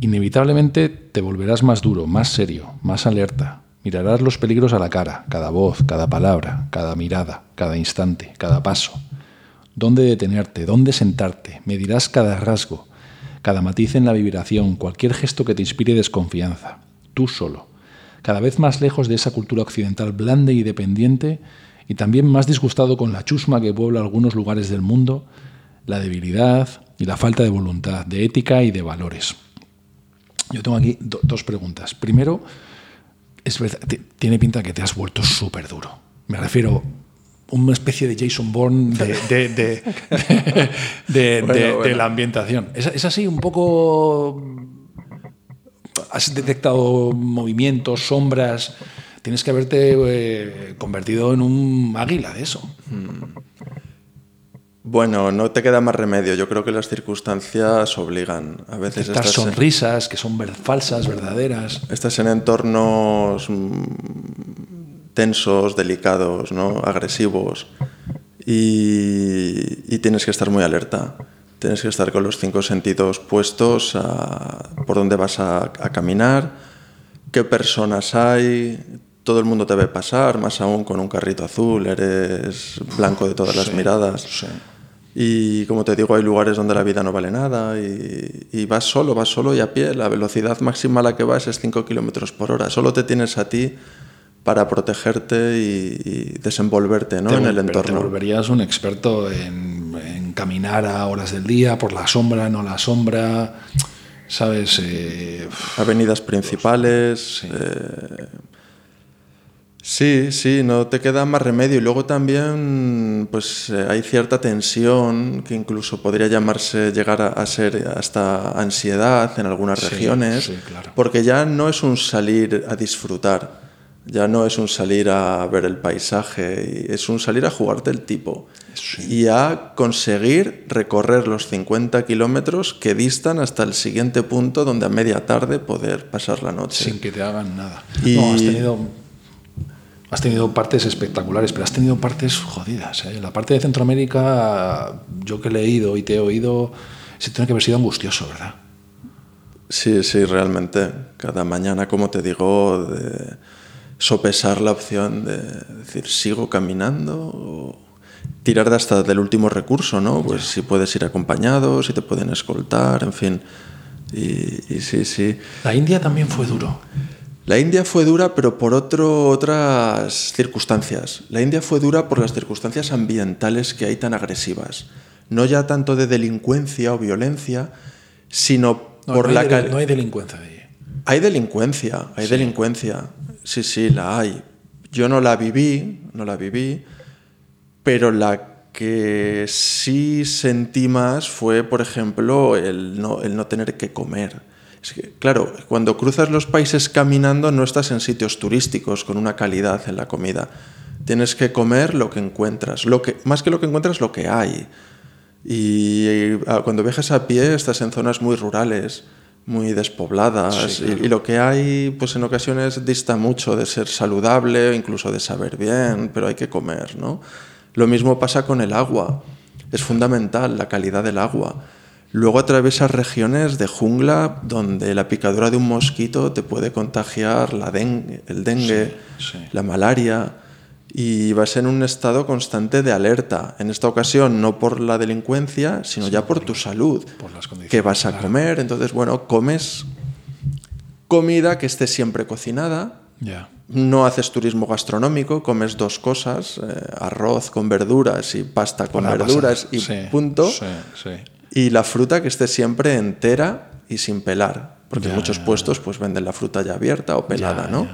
Inevitablemente te volverás más duro, más serio, más alerta. Mirarás los peligros a la cara, cada voz, cada palabra, cada mirada, cada instante, cada paso. dónde detenerte, dónde sentarte, medirás cada rasgo, cada matiz en la vibración, cualquier gesto que te inspire desconfianza, tú solo, cada vez más lejos de esa cultura occidental blanda y dependiente, y también más disgustado con la chusma que puebla algunos lugares del mundo, la debilidad y la falta de voluntad, de ética y de valores. Yo tengo aquí dos preguntas. Primero, es verdad, tiene pinta que te has vuelto súper duro. Me refiero una especie de Jason Bourne de, de, la ambientación. ¿Es, así un poco... ¿Has detectado movimientos, sombras? Tienes que haberte eh, convertido en un águila de eso. Hmm. Bueno, no te queda más remedio. Yo creo que las circunstancias obligan. A veces estas sonrisas que son falsas, verdaderas. Estás en entornos mm, tensos, delicados, ¿no? agresivos y, tienes que estar muy alerta. Tienes que estar con los cinco sentidos puestos a por dónde vas a, caminar, qué personas hay, todo el mundo te ve pasar, más aún con un carrito azul, eres blanco de todas las miradas. Sí. Y como te digo, hay lugares donde la vida no vale nada y, vas solo, vas solo y a pie. La velocidad máxima a la que vas es 5 kilómetros por hora. Solo te tienes a ti para protegerte y, desenvolverte ¿no? en el entorno. Te volverías un experto en, caminar a horas del día, por la sombra, no la sombra, ¿sabes? Eh, Avenidas principales. Eh, Sí, sí, no te queda más remedio. Y luego también pues, eh, hay cierta tensión que incluso podría llamarse, llegar a, ser hasta ansiedad en algunas regiones, porque ya no es un salir a disfrutar, ya no es un salir a ver el paisaje, es un salir a jugarte el tipo y a conseguir recorrer los 50 kilómetros que distan hasta el siguiente punto donde a media tarde poder pasar la noche. Sin que te hagan nada. Y... No, has tenido Has tenido partes espectaculares, pero has tenido partes jodidas. ¿eh? La parte de Centroamérica, yo que he leído y te he oído, se tiene que haber sido angustioso, ¿verdad? Sí, sí, realmente. Cada mañana, como te digo, de sopesar la opción de decir, sigo caminando o tirar de hasta del último recurso, ¿no? Pues si puedes ir acompañado, si te pueden escoltar, en fin. Y, y sí, sí. La India también fue duro. La India fue dura, pero por otras circunstancias. La India fue dura por las circunstancias ambientales que hay tan agresivas. No ya tanto de delincuencia o violencia, sino por la... Hay no hay delincuencia allí. Hay delincuencia, hay delincuencia. Sí, sí, la hay. Yo no la viví, no la viví, pero la que sí sentí más fue, por ejemplo, el no, el no tener que comer claro, cuando cruzas los países caminando no estás en sitios turísticos con una calidad en la comida. Tienes que comer lo que encuentras. Lo que, más que lo que encuentras, lo que hay. Y, ah, cuando viajas a pie estás en zonas muy rurales, muy despobladas. y, lo que hay, pues en ocasiones dista mucho de ser saludable, incluso de saber bien, pero hay que comer, ¿no? Lo mismo pasa con el agua. Es fundamental la calidad del agua. Luego atraviesas regiones de jungla donde la picadura de un mosquito te puede contagiar la el dengue, la malaria, y vas en un estado constante de alerta. En esta ocasión no por la delincuencia, sino ya por, tu salud. Por las que vas a comer, entonces, bueno, comes comida que esté siempre cocinada. No haces turismo gastronómico, comes dos cosas, eh, arroz con verduras y pasta con verduras y punto y la fruta que esté siempre entera y sin pelar, porque en muchos puestos pues venden la fruta ya abierta o pelada, ¿no?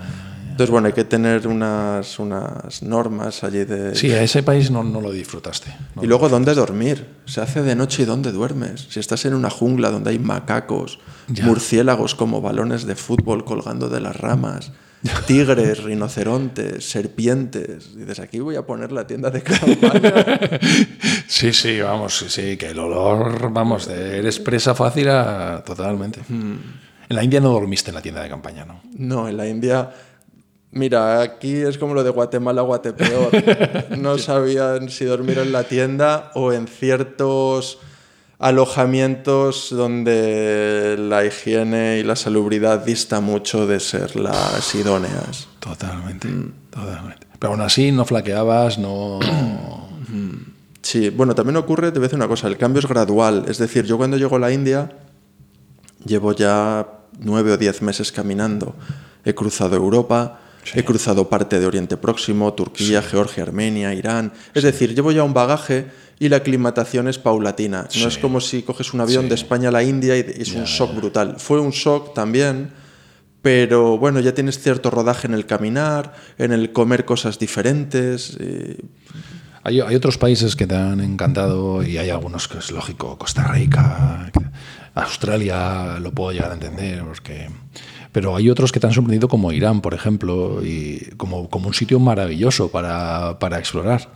Entonces, bueno, hay que tener unas, unas normas allí de... Sí, a ese país no, no lo disfrutaste. y luego, ¿dónde dormir? Se hace de noche y ¿dónde duermes? Si estás en una jungla donde hay macacos, murciélagos como balones de fútbol colgando de las ramas, tigres, rinocerontes, serpientes. Dices, aquí voy a poner la tienda de campaña. sí, sí, vamos, sí, que el olor, vamos, de eres presa fácil a, totalmente. Hmm. En la India no dormiste en la tienda de campaña, ¿no? No, en la India... Mira, aquí es como lo de Guatemala, Guatepeor. No sabían si dormir en la tienda o en ciertos alojamientos donde la higiene y la salubridad dista mucho de ser las idóneas. Totalmente, mm. totalmente. Pero aún así no flaqueabas, no... Sí, bueno, también ocurre, te voy a decir una cosa, el cambio es gradual. Es decir, yo cuando llego a la India llevo ya nueve o diez meses caminando. He cruzado Europa, he cruzado parte de Oriente Próximo, Turquía, Georgia, Armenia, Irán. Es decir, llevo ya un bagaje y la aclimatación es paulatina. No es como si coges un avión de España a la India y es un shock brutal. Fue un shock también, pero bueno, ya tienes cierto rodaje en el caminar, en el comer cosas diferentes. Hay, otros países que te han encantado y hay algunos que es lógico, Costa Rica, Australia, lo puedo llegar a entender, porque... pero hay otros que te han sorprendido como Irán, por ejemplo, y como, como un sitio maravilloso para, para explorar.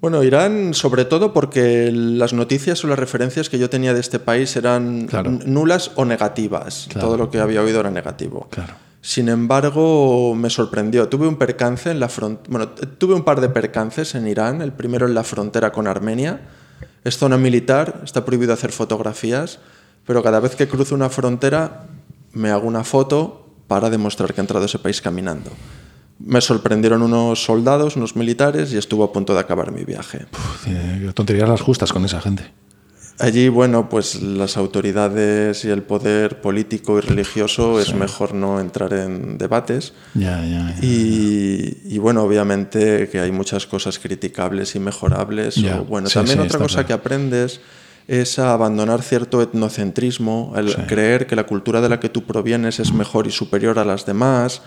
Bueno, Irán sobre todo porque las noticias o las referencias que yo tenía de este país eran nulas o negativas. Todo lo que había oído era negativo. Claro. Sin embargo, me sorprendió. Tuve un percance en la Bueno, tuve un par de percances en Irán. El primero en la frontera con Armenia. Es zona militar, está prohibido hacer fotografías, pero cada vez que cruzo una frontera me hago una foto para demostrar que he entrado a ese país caminando. Me sorprendieron unos soldados, unos militares, y estuvo a punto de acabar mi viaje. tonterías las justas con esa gente. Allí, bueno, pues las autoridades y el poder político y religioso es mejor no entrar en debates. Ya, ya, y, bueno, obviamente que hay muchas cosas criticables y mejorables. bueno, también otra cosa que aprendes es a abandonar cierto etnocentrismo, el creer que la cultura de la que tú provienes es mejor y superior a las demás.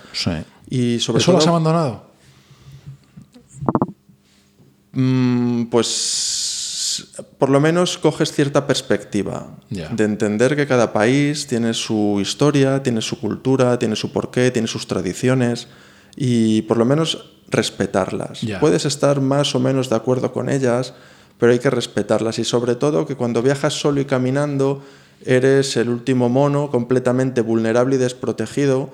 Y sobre ¿Eso lo has abandonado? Mm, pues por lo menos coges cierta perspectiva de entender que cada país tiene su historia, tiene su cultura, tiene su porqué, tiene sus tradiciones y por lo menos respetarlas. Puedes estar más o menos de acuerdo con ellas, pero hay que respetarlas y sobre todo que cuando viajas solo y caminando eres el último mono completamente vulnerable y desprotegido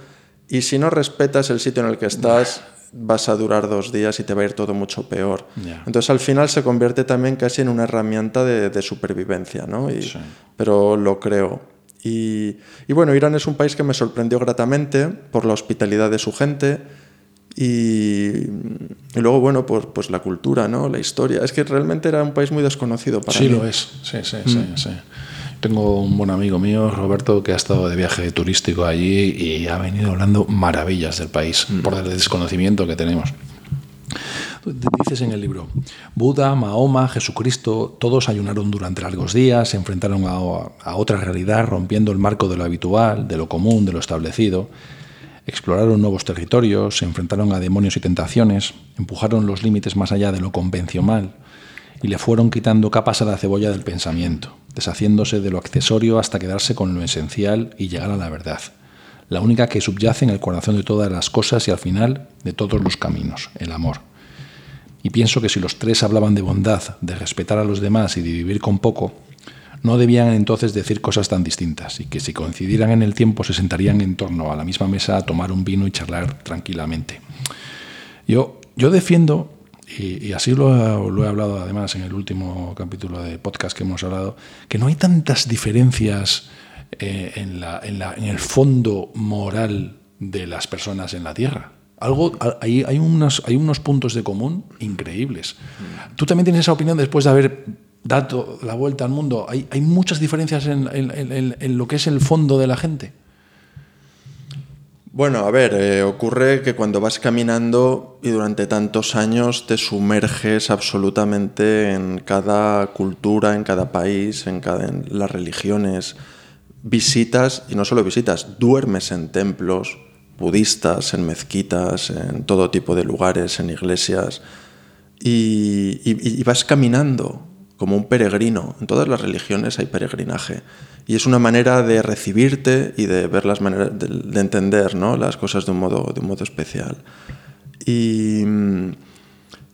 y si no respetas el sitio en el que estás vas a durar dos días y te va a ir todo mucho peor. Entonces al final se convierte también casi en una herramienta de, supervivencia, ¿no? Pero lo creo. Y, bueno, Irán es un país que me sorprendió gratamente por la hospitalidad de su gente y, luego, bueno, por pues la cultura, ¿no? La historia. Es que realmente era un país muy desconocido para mí. Sí, lo es. Sí, sí, sí, mm. sí. Tengo un buen amigo mío, Roberto, que ha estado de viaje turístico allí y ha venido hablando maravillas del país mm. por el desconocimiento que tenemos. Dices en el libro, Buda, Mahoma, Jesucristo, todos ayunaron durante largos días, se enfrentaron a, a, otra realidad, rompiendo el marco de lo habitual, de lo común, de lo establecido. Exploraron nuevos territorios, se enfrentaron a demonios y tentaciones, empujaron los límites más allá de lo convencional y le fueron quitando capas a la cebolla del pensamiento deshaciéndose de lo accesorio hasta quedarse con lo esencial y llegar a la verdad, la única que subyace en el corazón de todas las cosas y al final de todos los caminos, el amor. Y pienso que si los tres hablaban de bondad, de respetar a los demás y de vivir con poco, no debían entonces decir cosas tan distintas y que si coincidieran en el tiempo se sentarían en torno a la misma mesa a tomar un vino y charlar tranquilamente. Yo, yo defiendo y, así lo, he hablado además en el último capítulo de podcast que hemos hablado, que no hay tantas diferencias eh, en, la, en, la, en, el fondo moral de las personas en la Tierra. Algo, hay, hay, unos, hay unos puntos de común increíbles. Tú también tienes esa opinión después de haber dado la vuelta al mundo. Hay, muchas diferencias en, lo que es el fondo de la gente. Bueno, a ver, eh, ocurre que cuando vas caminando y durante tantos años te sumerges absolutamente en cada cultura, en cada país, en, cada, en las religiones, visitas, y no solo visitas, duermes en templos budistas, en mezquitas, en todo tipo de lugares, en iglesias, y vas caminando como un peregrino. En todas las religiones hay peregrinaje. Y es una manera de recibirte y de ver las maneras de, entender ¿no? las cosas de un modo, de un modo especial. Y,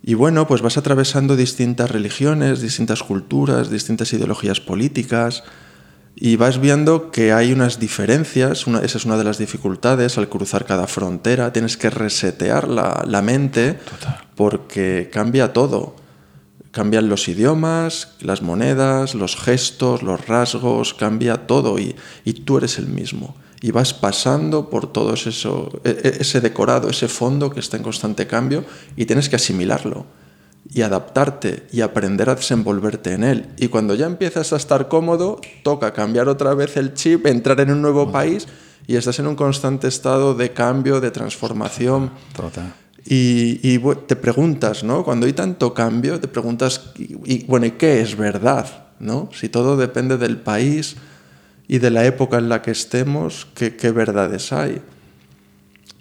y, bueno, pues vas atravesando distintas religiones, distintas culturas, distintas ideologías políticas y vas viendo que hay unas diferencias, una, esa es una de las dificultades al cruzar cada frontera, tienes que resetear la, la mente porque cambia todo. Cambian los idiomas, las monedas, los gestos, los rasgos, cambia todo y, tú eres el mismo. Y vas pasando por todo eso, e, e, ese decorado, ese fondo que está en constante cambio y tienes que asimilarlo. y adaptarte y aprender a desenvolverte en él. Y cuando ya empiezas a estar cómodo, toca cambiar otra vez el chip, entrar en un nuevo país y estás en un constante estado de cambio, de transformación. Y, te preguntas, ¿no? Cuando hay tanto cambio, te preguntas, y, bueno, ¿y qué es verdad? ¿no? Si todo depende del país y de la época en la que estemos, ¿qué, qué verdades hay?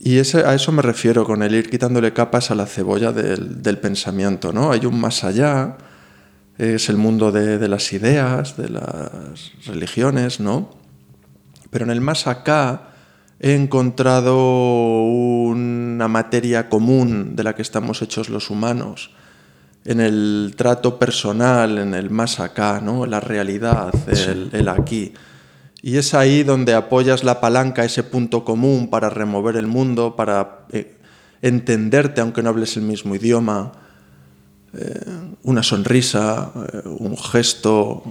Y a eso me refiero con el ir quitándole capas a la cebolla del, del pensamiento, ¿no? Hay un más allá, es el mundo de, de, las ideas, de las religiones, ¿no? Pero en el más acá he encontrado una materia común de la que estamos hechos los humanos, en el trato personal, en el más acá, ¿no? La realidad, el, el aquí. Y es ahí donde apoyas la palanca, ese punto común para remover el mundo, para eh, entenderte aunque no hables el mismo idioma, eh, una sonrisa, eh, un gesto.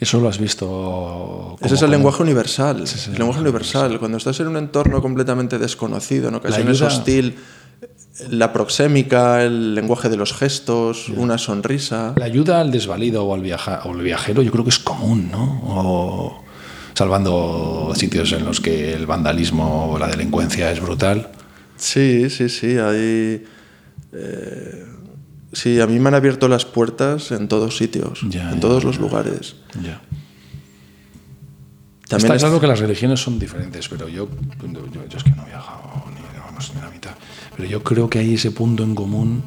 Eso lo has visto. Ese es el lenguaje universal. Es el, lenguaje universal. Cuando estás en un entorno completamente desconocido, en ocasiones hostil, la proxémica, el lenguaje de los gestos, una sonrisa. La ayuda al desvalido o al, viaja, o al viajero yo creo que es común, ¿no? O salvando sitios en los que el vandalismo o la delincuencia es brutal. Sí, sí, sí. Hay, eh, sí, a mí me han abierto las puertas en todos sitios, en todos los lugares. Ya. También Está claro que las religiones son diferentes, pero yo, yo, es que no he viajado ni, ni la mitad. Pero yo creo que hay ese punto en común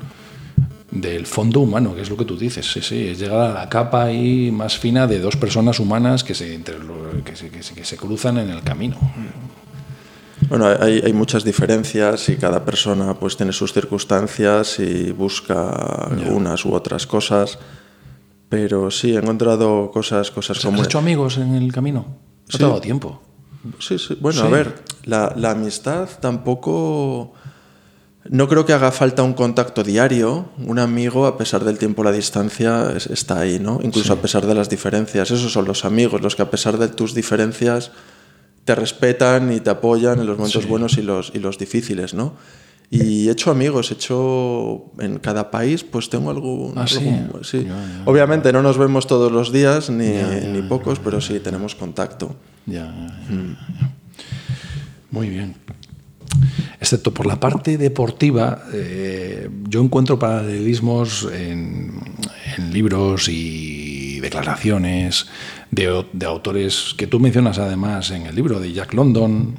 del fondo humano, que es lo que tú dices, sí, sí, es llegar a la capa ahí más fina de dos personas humanas que se, que se, que se, cruzan en el camino. Bueno, hay, hay, muchas diferencias y cada persona pues tiene sus circunstancias y busca unas u otras cosas, pero sí, he encontrado cosas, cosas. ¿Has hecho amigos en el camino? ¿No te ha dado tiempo? Sí, sí. Bueno, a ver, la, la amistad tampoco no creo que haga falta un contacto diario. Un amigo, a pesar del tiempo, la distancia, está ahí, ¿no? Incluso a pesar de las diferencias. Esos son los amigos, los que a pesar de tus diferencias te respetan y te apoyan en los momentos buenos y los, y los difíciles, ¿no? Y he hecho amigos, he hecho en cada país, pues tengo algún... Ah, sí. Obviamente no nos vemos todos los días, ni, ni pocos, pero sí tenemos contacto. Ya, mm. Muy bien excepto por la parte deportiva, eh, yo encuentro paralelismos en, libros y declaraciones de, autores que tú mencionas además en el libro de Jack London,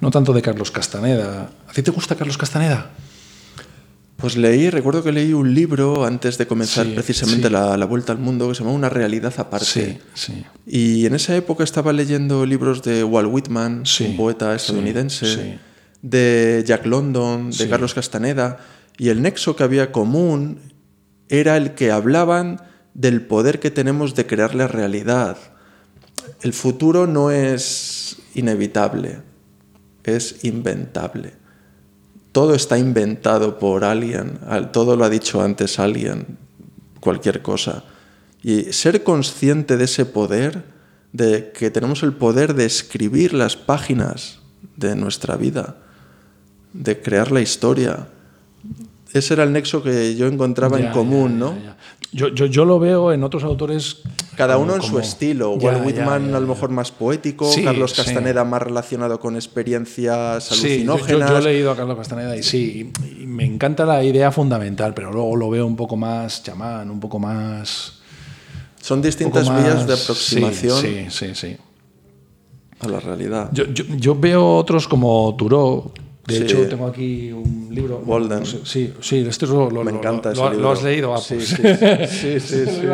no tanto de Carlos Castaneda. ¿A ti te gusta Carlos Castaneda? Pues leí, recuerdo que leí un libro antes de comenzar precisamente La, Vuelta al Mundo que se llama Una realidad aparte. Sí, y en esa época estaba leyendo libros de Walt Whitman, un poeta estadounidense de Jack London, de Carlos Castaneda, y el nexo que había común era el que hablaban del poder que tenemos de crear la realidad. El futuro no es inevitable, es inventable. Todo está inventado por alguien, todo lo ha dicho antes alguien, cualquier cosa. Y ser consciente de ese poder, de que tenemos el poder de escribir las páginas de nuestra vida, de crear la historia. Ese era el nexo que yo encontraba en común, ¿no? Yo, yo, yo, lo veo en otros autores. Cada uno en su estilo. Walt Whitman a lo mejor más poético, Carlos Castaneda más relacionado con experiencias alucinógenas. Yo, he leído a Carlos Castaneda y sí, me encanta la idea fundamental, pero luego lo veo un poco más chamán, un poco más. Son distintas vías de aproximación. Sí, sí, sí. A la realidad. Yo, yo, veo otros como Turó, de hecho, tengo aquí un libro. Walden. sí, sí, este lo, Me encanta lo, ese lo, has leído. Ah, sí, pues. sí, sí. sí, sí,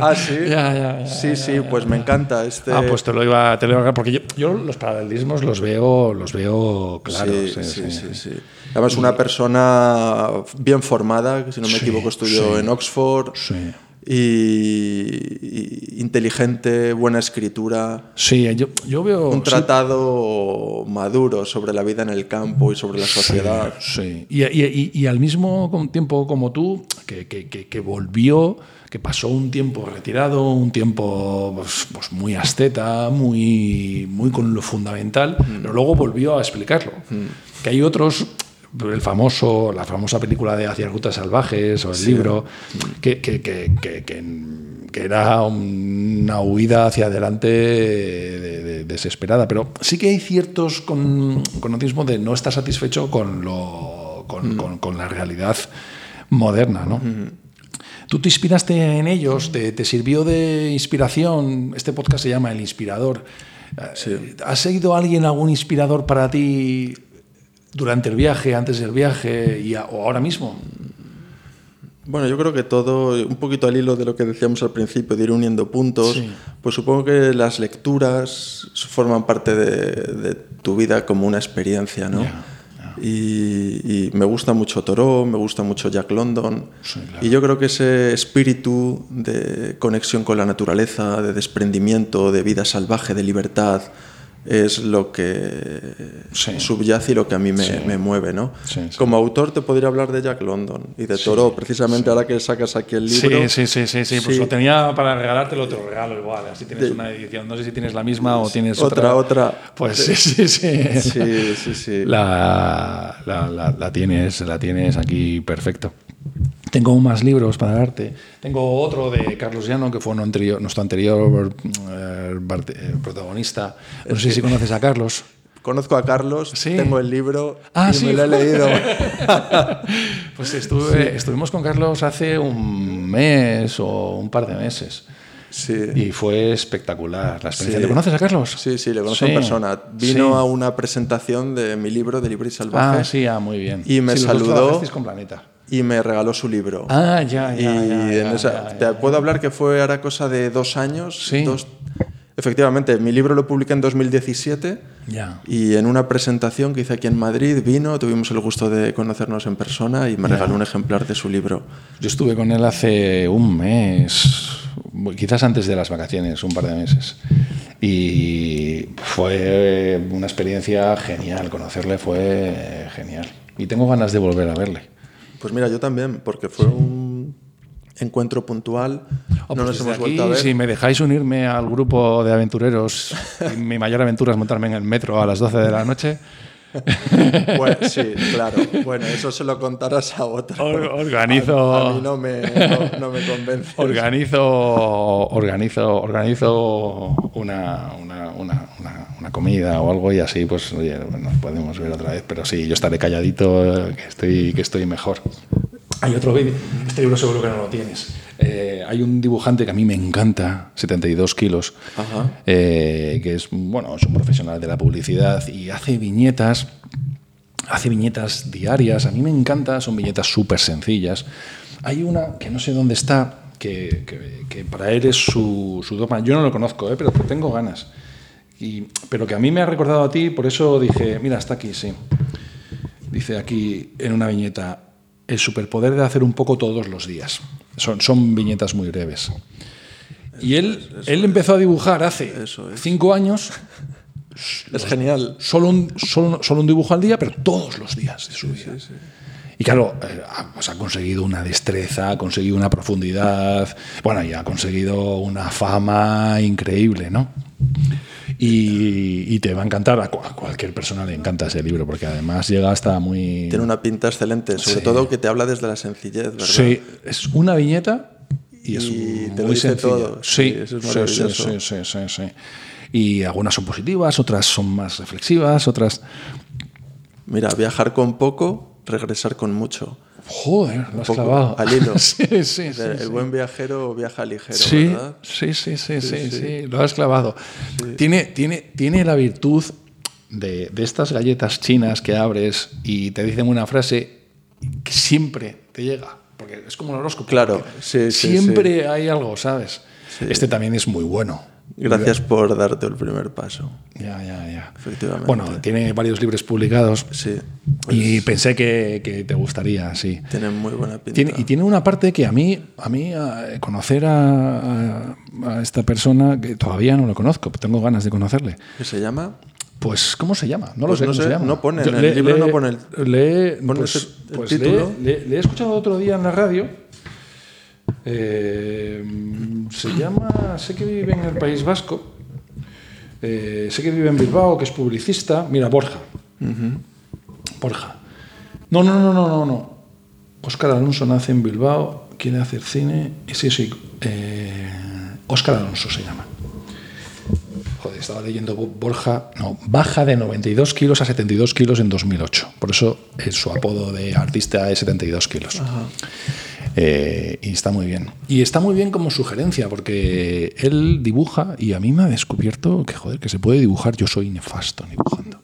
Ah, sí. Ya, ya, ya, sí, sí, pues me encanta. Este... Ah, pues te lo iba, te lo iba a porque yo, yo, los paralelismos los veo, los veo claros. Sí, sí, sí. sí, Además, una persona bien formada, que si no me equivoco estudió en Oxford. Sí y, inteligente, buena escritura. Sí, yo, yo veo... Un tratado maduro sobre la vida en el campo y sobre la sociedad. Sí, Y, y, y, al mismo tiempo como tú, que, que, que, volvió, que pasó un tiempo retirado, un tiempo pues, pues muy asceta, muy, muy con lo fundamental, mm. pero luego volvió a explicarlo. Mm. Que hay otros el famoso, la famosa película de Hacia Rutas Salvajes o el libro, que, que, que, que, era una huida hacia adelante de- de- desesperada. Pero sí que hay ciertos con, conocimientos de no estar satisfecho con, lo, con, con- con la realidad moderna, ¿no? Tú te inspiraste en ellos, te, te sirvió de inspiración. Este podcast se llama El Inspirador. Eh, ¿Has seguido a alguien, algún inspirador para ti durante el viaje, antes del viaje y a- o ahora mismo? Bueno, yo creo que todo, un poquito al hilo de lo que decíamos al principio, de ir uniendo puntos, Sí. pues supongo que las lecturas forman parte de, de tu vida como una experiencia, ¿no? Y, y me gusta mucho Thoreau, me gusta mucho Jack London, Sí, claro. y yo creo que ese espíritu de conexión con la naturaleza, de desprendimiento, de vida salvaje, de libertad, es lo que Sí. subyace y lo que a mí me, Sí. me mueve, ¿no? Sí. Como autor te podría hablar de Jack London y de Thoreau, precisamente ahora que sacas aquí el libro. Sí, sí, sí, sí, sí, Pues lo tenía para regalártelo, te lo regalo igual. Así tienes De- una edición. No sé si tienes la misma o tienes Otra, otra. otra. Pues sí, sí, sí. Sí, sí, sí. La, la- la- la tienes, la tienes aquí perfecto. Tengo más libros para darte. Tengo otro de Carlos Llano, que fue nuestro anterior, nuestro anterior eh, eh, protagonista. No sé si conoces a Carlos. Conozco a Carlos, Sí. tengo el libro Ah, y sí. me lo he leído. Pues estuve, estuvimos con Carlos hace un mes o un par de meses. Sí. Y fue espectacular la experiencia. Sí. ¿Te conoces a Carlos? Sí, sí, le conozco Sí. en persona. Vino a una presentación de mi libro, de Libre y Salvaje, Ah, sí, ah, muy bien. Y me saludó. con Planeta. Y me regaló su libro. Ah, ya, ya, y ya, en ya, esa- ya, te puedo hablar que fue ahora cosa de dos años. Sí. dos- Efectivamente, mi libro lo publiqué en 2017 Ya. y en una presentación que hice aquí en Madrid vino, tuvimos el gusto de conocernos en persona y me regaló un ejemplar de su libro. Yo estuve con él hace un mes, quizás antes de las vacaciones, un par de meses. Y fue una experiencia genial. Conocerle fue genial. Y tengo ganas de volver a verle. Pues mira, yo también, porque fue un encuentro puntual. Oh, no pues nos desde hemos aquí, vuelto a ver. Si me dejáis unirme al grupo de aventureros, mi mayor aventura es montarme en el metro a las 12 de la noche. Bueno, sí, claro. Bueno, eso se lo contarás a otro. Or- organizo- A, a mí no me, no, no me convence. Organizo, organizo, organizo una, una, una, una- una comida o algo y así pues oye, nos podemos ver otra vez. Pero sí, yo estaré calladito, que estoy, que estoy mejor. Hay otro vídeo, este libro seguro que no lo tienes. Eh, hay un dibujante que a mí me encanta, 72 kilos, Ajá. eh, que es, bueno, es un profesional de la publicidad y hace viñetas hace viñetas diarias, a mí me encanta, son viñetas súper sencillas. Hay una que no sé dónde está, que, que- que para él es su, su dogma. Yo no lo conozco, ¿eh? pero tengo ganas. Y, pero que a mí me ha recordado a ti, por eso dije, mira, está aquí, sí. Dice aquí en una viñeta, el superpoder de hacer un poco todos los días. Son, son viñetas muy breves. Y él, él empezó a dibujar hace Eso es. cinco años Es genial. solo un, solo, solo un dibujo al día, pero todos los días de su vida. Y claro, eh, pues ha conseguido una destreza, ha conseguido una profundidad, bueno, y ha conseguido una fama increíble, ¿no? Y, y te va a encantar, a, cu- a cualquier persona le encanta ese libro, porque además llega hasta muy... Tiene una pinta excelente, sobre Sí. todo que te habla desde la sencillez, ¿verdad? Sí, es una viñeta y es Y te lo muy dice todo. Sí, Sí, eso es sí, sí, sí, sí, sí. Y algunas son positivas, otras son más reflexivas, otras... Mira, viajar con poco, regresar con mucho. Joder, lo has clavado. al hilo. sí, sí, sí. el sí. buen viajero viaja ligero, Sí, ¿verdad? sí, sí, sí, sí, sí. lo has clavado. Tiene, tiene, tiene la virtud de, de estas galletas chinas que abres y te dicen una frase que siempre te llega, porque es como el horóscopo. Claro, Siempre hay algo, ¿sabes? Este también es muy bueno. Gracias por darte el primer paso. Ya, ya, ya. Efectivamente. Bueno, tiene varios libros publicados Sí, y pensé que, que te gustaría, sí. tiene muy buena pinta. Tiene- y tiene una parte que a mí, a mí a- conocer a, a- esta persona, que todavía no lo conozco, tengo ganas de conocerle. ¿Qué se llama? Pues, ¿cómo se llama? No Pues lo sé no cómo sé, se llama. no pone, en el le- libro le- no pone el- le- pone pues, el pues título. Le he escuchado otro día en la radio. Eh, se llama, sé que vive en el País Vasco, eh, sé que vive en Bilbao, que es publicista. Mira, Borja. Borja. No, no, no, no, no, no. Óscar Alonso nace en Bilbao, quiere hacer cine. Sí, sí. Eh, Óscar Alonso se llama. Joder, estaba leyendo Borja. No, baja de 92 kilos a 72 kilos en 2008. Por eso es su apodo de artista es 72 kilos. Eh, y está muy bien. Y está muy bien como sugerencia, porque él dibuja y a mí me ha descubierto que, joder, que se puede dibujar. Yo soy nefasto dibujando.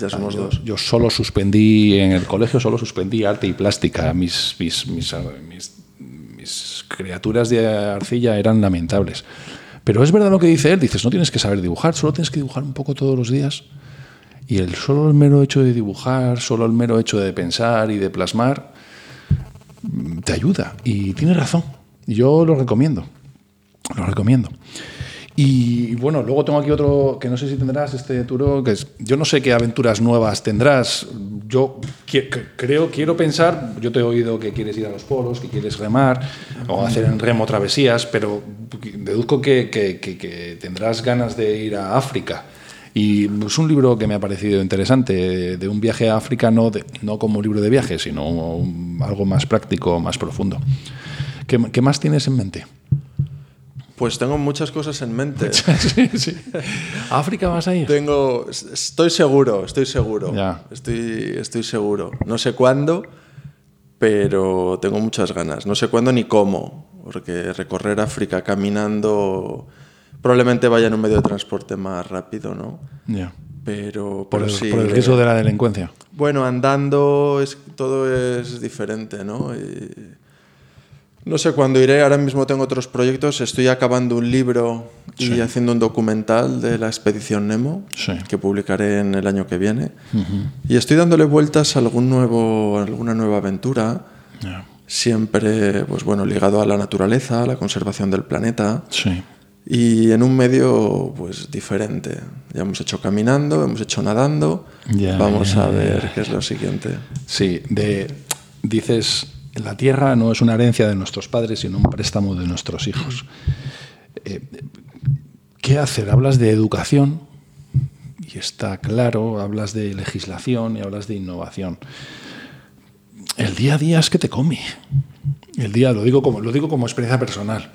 Ya somos yo, dos. yo solo suspendí, en el colegio solo suspendí arte y plástica. Mis, mis, mis, mis, mis criaturas de arcilla eran lamentables. Pero es verdad lo que dice él, dices, no tienes que saber dibujar, solo tienes que dibujar un poco todos los días. Y el solo el mero hecho de dibujar, solo el mero hecho de pensar y de plasmar, te ayuda. Y tienes razón. Yo lo recomiendo. Lo recomiendo. Y bueno, luego tengo aquí otro que no sé si tendrás, este Turo, que es, yo no sé qué aventuras nuevas tendrás. Yo creo, quiero pensar, yo te he oído que quieres ir a los polos, que quieres remar o hacer en remo travesías, pero deduzco que- que tendrás ganas de ir a África. Y es un libro que me ha parecido interesante, de un viaje a África, no, de- no como libro de viaje, sino un- algo más práctico, más profundo. ¿Qué, qué más tienes en mente? Pues tengo muchas cosas en mente. sí, sí. ¿A África vas a ir? Tengo, estoy seguro, estoy seguro. Ya. Estoy, estoy seguro. No sé cuándo, pero tengo muchas ganas. No sé cuándo ni cómo, porque recorrer África caminando probablemente vaya en un medio de transporte más rápido, ¿no? Ya. Pero, Por, pero el, sí, por el riesgo de la delincuencia. Bueno, andando es, todo es diferente, ¿no? Y no sé cuándo iré, ahora mismo tengo otros proyectos, estoy acabando un libro y haciendo un documental de la expedición Nemo, Sí. que publicaré en el año que viene. Y estoy dándole vueltas a algún nuevo, alguna nueva aventura, Ya. siempre pues bueno, ligado a la naturaleza, a la conservación del planeta Sí. Y en un medio pues diferente. Ya hemos hecho caminando, hemos hecho nadando, vamos a ver qué es lo siguiente. Sí, de, dices, la tierra no es una herencia de nuestros padres, sino un préstamo de nuestros hijos. Eh, ¿Qué hacer? Hablas de educación, y está claro, hablas de legislación y hablas de innovación. El día a día es que te come. El día, lo digo como, lo digo como experiencia personal.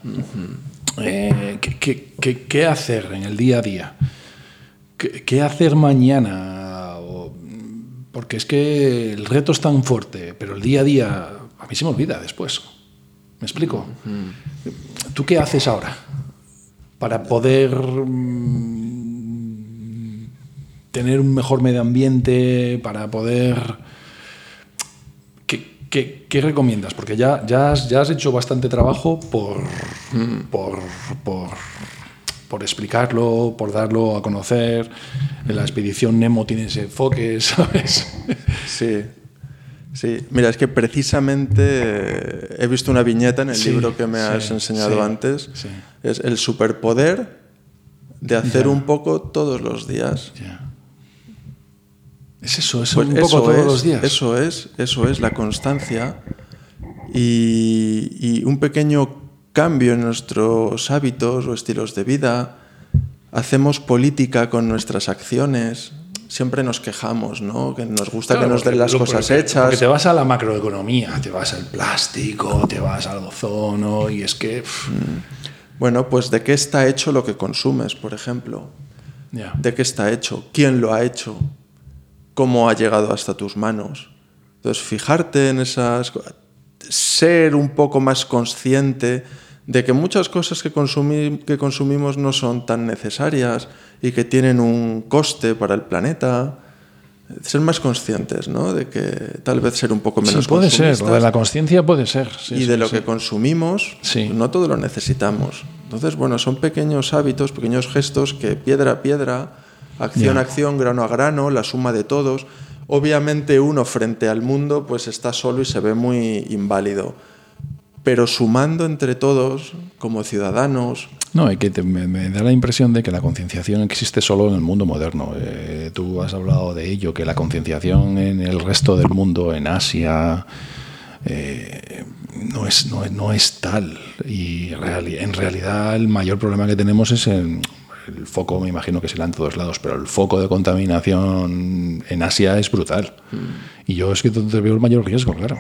Eh, ¿qué, qué- qué- qué hacer en el día a día? ¿Qué, qué hacer mañana? O- porque es que el reto es tan fuerte, pero el día a día a mí se me olvida después. ¿Me explico? ¿Tú qué haces ahora para poder mm, tener un mejor medio ambiente, para poder... ¿Qué, recomiendas? Porque ya, ya, has, ya has hecho bastante trabajo por, por, por, por explicarlo, por darlo a conocer. En la expedición Nemo tiene ese enfoque, ¿sabes? Sí. Sí, mira, es que precisamente he visto una viñeta en el Sí, libro que me has sí, enseñado sí, antes. sí. Es el superpoder de hacer un poco todos los días. Es eso, es Pues un poco todos es, los días. Eso es, eso es la constancia y, y un pequeño cambio en nuestros hábitos o estilos de vida. Hacemos política con nuestras acciones. Siempre nos quejamos, ¿no? Que nos gusta Claro, que nos den porque- las porque- cosas porque hechas. te vas a la macroeconomía, te vas al plástico, te vas al ozono, y es que. pff, Bueno, pues de qué está hecho lo que consumes, por ejemplo. ¿De qué está hecho? ¿Quién lo ha hecho? ¿Cómo ha llegado hasta tus manos? Entonces, fijarte en esas... Ser un poco más consciente de que muchas cosas que, consumi- que consumimos no son tan necesarias y que tienen un coste para el planeta. Ser más conscientes, ¿no? De que tal vez ser un poco menos Sí, puede ser, lo de la conciencia puede ser. sí, y sí, de lo sí. que consumimos, Sí. no todo lo necesitamos. Entonces, bueno, son pequeños hábitos, pequeños gestos que piedra a piedra, acción Ya. a acción, grano a grano, la suma de todos. Obviamente uno frente al mundo pues está solo y se ve muy inválido. Pero sumando entre todos, como ciudadanos, No, y que te- me, me da la impresión de que la concienciación existe solo en el mundo moderno. Eh, tú has hablado de ello, que la concienciación en el resto del mundo, en Asia, eh, no, es, no, es- no es tal. Y en realidad el mayor problema que tenemos es en el foco me imagino que será en todos lados, pero el foco de contaminación en Asia es brutal. Y yo es que donde veo el mayor riesgo, claro.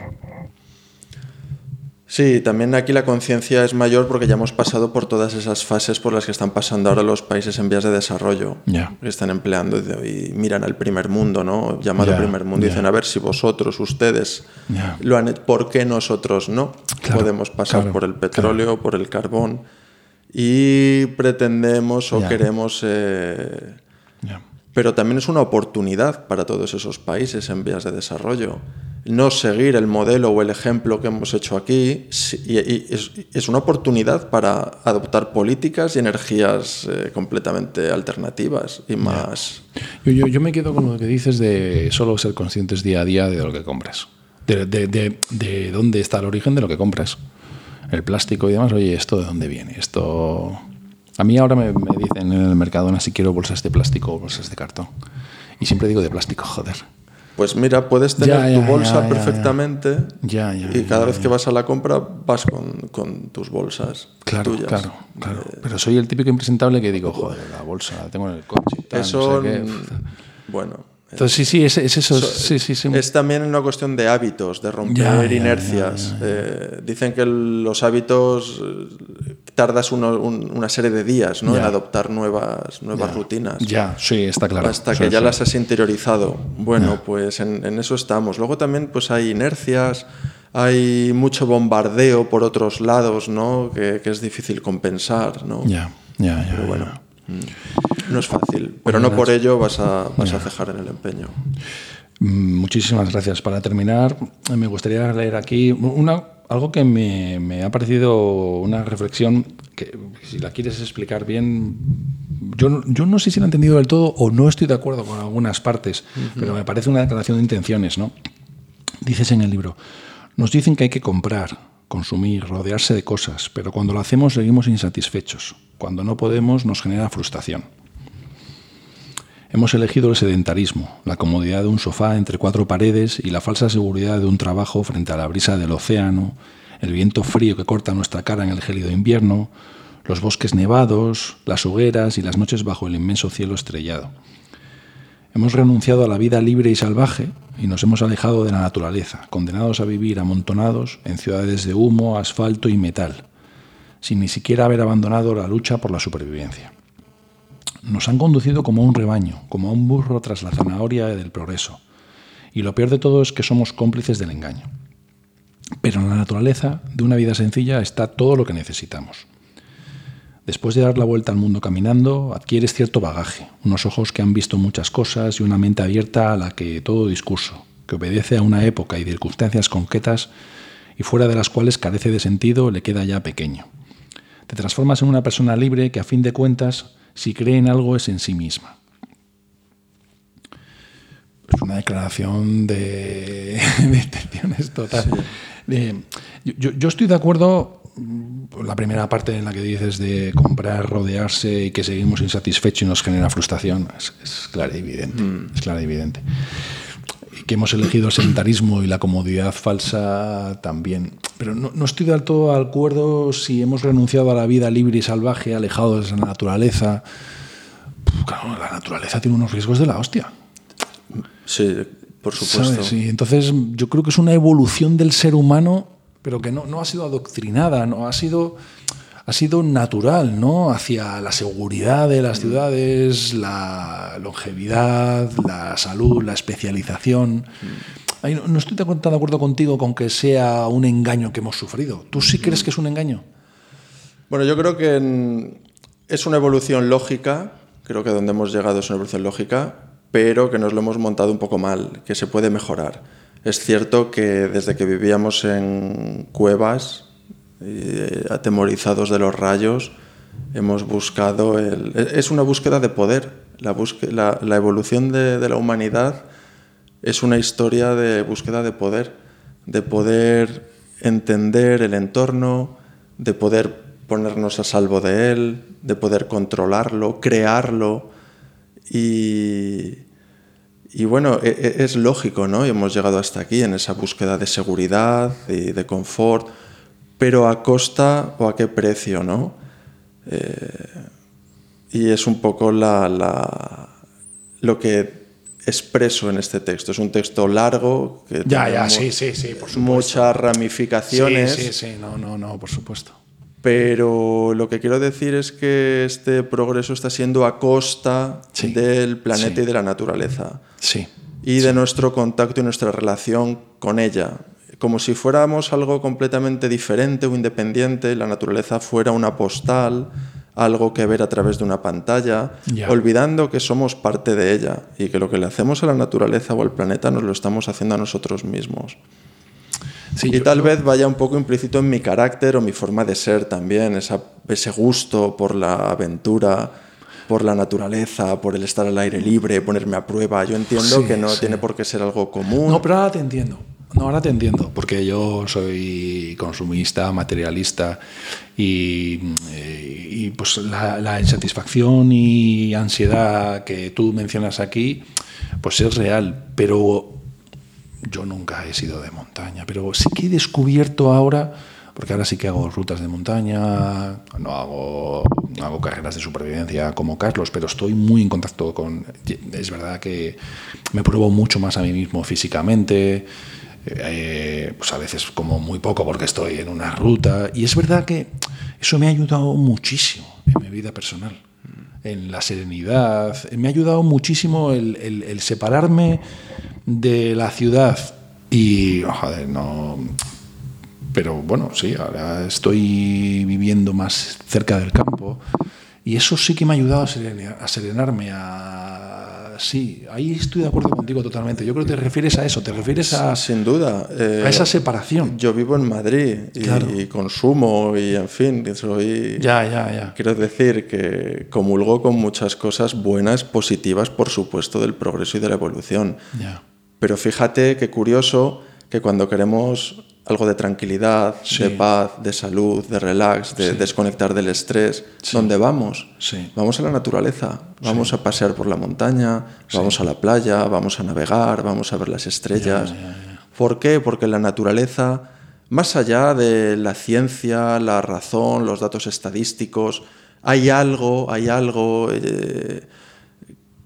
Sí, también aquí la conciencia es mayor porque ya hemos pasado por todas esas fases por las que están pasando ahora los países en vías de desarrollo, que están empleando y miran al primer mundo, ¿no? Llamado primer mundo, y dicen, a ver si vosotros, ustedes, lo han ¿por qué nosotros no? Claro, Podemos pasar claro, por el petróleo, por el carbón, y pretendemos o queremos... eh, pero también es una oportunidad para todos esos países en vías de desarrollo. No seguir el modelo o el ejemplo que hemos hecho aquí y, y es, es una oportunidad para adoptar políticas y energías eh, completamente alternativas y más... Yo, yo, yo me quedo con lo que dices de solo ser conscientes día a día de lo que compras. De, de- de- de dónde está el origen de lo que compras. El plástico y demás, oye, ¿esto de dónde viene? Esto... A mí ahora me, me dicen en el Mercadona si quiero bolsas de plástico o bolsas de cartón. Y siempre digo de plástico, joder. Pues mira, puedes tener Ya, tu bolsa ya, perfectamente Ya, ya, y cada vez que vas a la compra vas con, con tus bolsas Claro, tuyas. claro, claro. Pero soy el típico impresentable que digo, joder, la bolsa la tengo en el coche tal, no Eso, sé qué. mm, bueno, Entonces, sí, sí, es, es eso. sí, sí, sí. Es también una cuestión de hábitos, de romper Ya, ya, inercias. Eh, dicen que los hábitos eh, tardas uno- un- una serie de días ¿no? En adoptar nuevas, nuevas rutinas. Ya, sí, está claro. Hasta que ya las has interiorizado. Bueno, pues en, en eso estamos. Luego también pues hay inercias, hay mucho bombardeo por otros lados, ¿no? Que, que es difícil compensar, ¿no? Ya, ya, ya. Pero bueno, mm, no es fácil. Pero no por ello vas a, vas a cejar en el empeño. Mm, Muchísimas gracias. Para terminar, me gustaría leer aquí una, algo que me, me ha parecido una reflexión que, si la quieres explicar bien, yo, no- yo no sé si la he entendido del todo o no estoy de acuerdo con algunas partes, pero me parece una declaración de intenciones, ¿no? Dices en el libro, nos dicen que hay que comprar, consumir, rodearse de cosas, pero cuando lo hacemos seguimos insatisfechos. Cuando no podemos nos genera frustración. Hemos elegido el sedentarismo, la comodidad de un sofá entre cuatro paredes y la falsa seguridad de un trabajo frente a la brisa del océano, el viento frío que corta nuestra cara en el gélido invierno, los bosques nevados, las hogueras y las noches bajo el inmenso cielo estrellado. Hemos renunciado a la vida libre y salvaje y nos hemos alejado de la naturaleza, condenados a vivir amontonados en ciudades de humo, asfalto y metal, sin ni siquiera haber abandonado la lucha por la supervivencia. Nos han conducido como a un rebaño, como a un burro tras la zanahoria del progreso. Y lo peor de todo es que somos cómplices del engaño. Pero en la naturaleza de una vida sencilla está todo lo que necesitamos. Después de dar la vuelta al mundo caminando, adquieres cierto bagaje, unos ojos que han visto muchas cosas y una mente abierta a la que todo discurso, que obedece a una época y circunstancias concretas y fuera de las cuales carece de sentido, le queda ya pequeño. Te transformas en una persona libre que a fin de cuentas, si cree en algo, es en sí misma. Es una declaración de, de intenciones total. De- yo, yo estoy de acuerdo mm, la primera parte en la que dices de comprar, rodearse y que seguimos insatisfechos y nos genera frustración. Es, es clara y evidente. Es clara y evidente. Que hemos elegido el sedentarismo y la comodidad falsa también. Pero no, no estoy del todo de acuerdo si hemos renunciado a la vida libre y salvaje, alejados de la naturaleza. Claro, la naturaleza tiene unos riesgos de la hostia. Sí, por supuesto. Sí, entonces yo creo que es una evolución del ser humano, pero que no, no ha sido adoctrinada, no ha sido, ha sido natural, ¿no? Hacia la seguridad de las ciudades, la longevidad, la salud, la especialización. No, no estoy tan de acuerdo contigo con que sea un engaño que hemos sufrido. ¿Tú sí crees que es un engaño? Bueno, yo creo que en- es una evolución lógica, creo que donde hemos llegado es una evolución lógica, pero que nos lo hemos montado un poco mal, que se puede mejorar. Es cierto que desde que vivíamos en cuevas, eh, atemorizados de los rayos, hemos buscado el... Es una búsqueda de poder. La, busque- la evolución de, de la humanidad es una historia de búsqueda de poder, de poder entender el entorno, de poder ponernos a salvo de él, de poder controlarlo, crearlo. Y, y bueno, e- e- es lógico, ¿no? Y hemos llegado hasta aquí en esa búsqueda de seguridad y de confort, pero a costa o a qué precio, ¿no? Eh, Y es un poco la, la- lo que expreso en este texto. Es un texto largo que Ya, tiene ya, mu- sí, sí, sí, por supuesto. muchas ramificaciones. Sí, sí, sí, no, no, no, por supuesto. Pero lo que quiero decir es que este progreso está siendo a costa Sí, del planeta y de la naturaleza Sí. y de nuestro contacto y nuestra relación con ella. Como si fuéramos algo completamente diferente o independiente, la naturaleza fuera una postal, algo que ver a través de una pantalla, olvidando que somos parte de ella y que lo que le hacemos a la naturaleza o al planeta nos lo estamos haciendo a nosotros mismos. Sí, y tal yo- vez vaya un poco implícito en mi carácter o mi forma de ser también, esa- ese gusto por la aventura, por la naturaleza, por el estar al aire libre, ponerme a prueba. Yo entiendo Sí, que no sí. tiene por qué ser algo común. No, pero ahora te entiendo. No, ahora te entiendo, porque yo soy consumista, materialista y, eh, y, pues la, la insatisfacción y ansiedad que tú mencionas aquí, pues es real, pero yo nunca he sido de montaña, pero sí que he descubierto ahora, porque ahora sí que hago rutas de montaña, no hago, no hago carreras de supervivencia como Carlos, pero estoy muy en contacto con... Es verdad que me pruebo mucho más a mí mismo físicamente, eh, pues a veces como muy poco porque estoy en una ruta, y es verdad que eso me ha ayudado muchísimo en mi vida personal en la serenidad. Me ha ayudado muchísimo el, el- el separarme de la ciudad. Y, oh, joder, no... Pero bueno, sí, ahora estoy viviendo más cerca del campo. Y eso sí que me ha ayudado a, serena- a serenarme, a... Sí, ahí estoy de acuerdo contigo totalmente. Yo creo que te refieres a eso, te refieres a, Sin duda. eh, a esa separación. Yo vivo en Madrid y, Claro. y consumo y, en fin, soy... Ya, ya, ya. Quiero decir que comulgo con muchas cosas buenas, positivas, por supuesto, del progreso y de la evolución. ya. Pero fíjate qué curioso que cuando queremos algo de tranquilidad, Sí. de paz, de salud, de relax, de Sí. desconectar del estrés, ¿dónde vamos? Sí. Vamos a la naturaleza, vamos a pasear por la montaña, vamos a la playa, vamos a navegar, vamos a ver las estrellas. ¿Por qué? Porque la naturaleza, más allá de la ciencia, la razón, los datos estadísticos, hay algo, hay algo eh,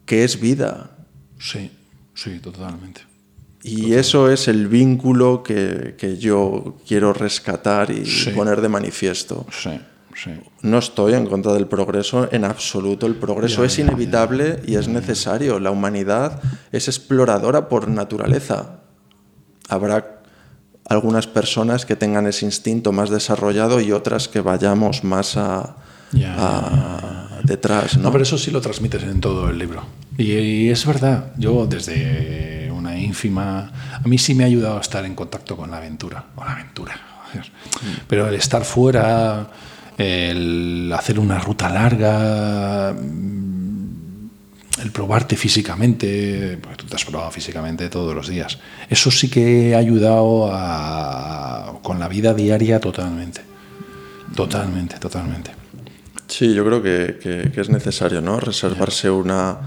que es vida. Sí, sí, totalmente. Y eso es el vínculo que, que yo quiero rescatar y Sí. poner de manifiesto. Sí, sí. No estoy en contra del progreso en absoluto. El progreso Ya, es ya, inevitable y es necesario. La humanidad es exploradora por naturaleza. Habrá algunas personas que tengan ese instinto más desarrollado y otras que vayamos más a, Ya, a- detrás. ¿no? No, pero eso sí lo transmites en todo el libro. Y, y es verdad, yo desde una ínfima... A mí sí me ha ayudado a estar en contacto con la aventura. Con la aventura. joder. Pero el estar fuera, el hacer una ruta larga, mm, el probarte físicamente, porque tú te has probado físicamente todos los días. Eso sí que ha ayudado a, con la vida diaria totalmente. Totalmente, totalmente. Sí, yo creo que, que- que es necesario, ¿no? Reservarse una...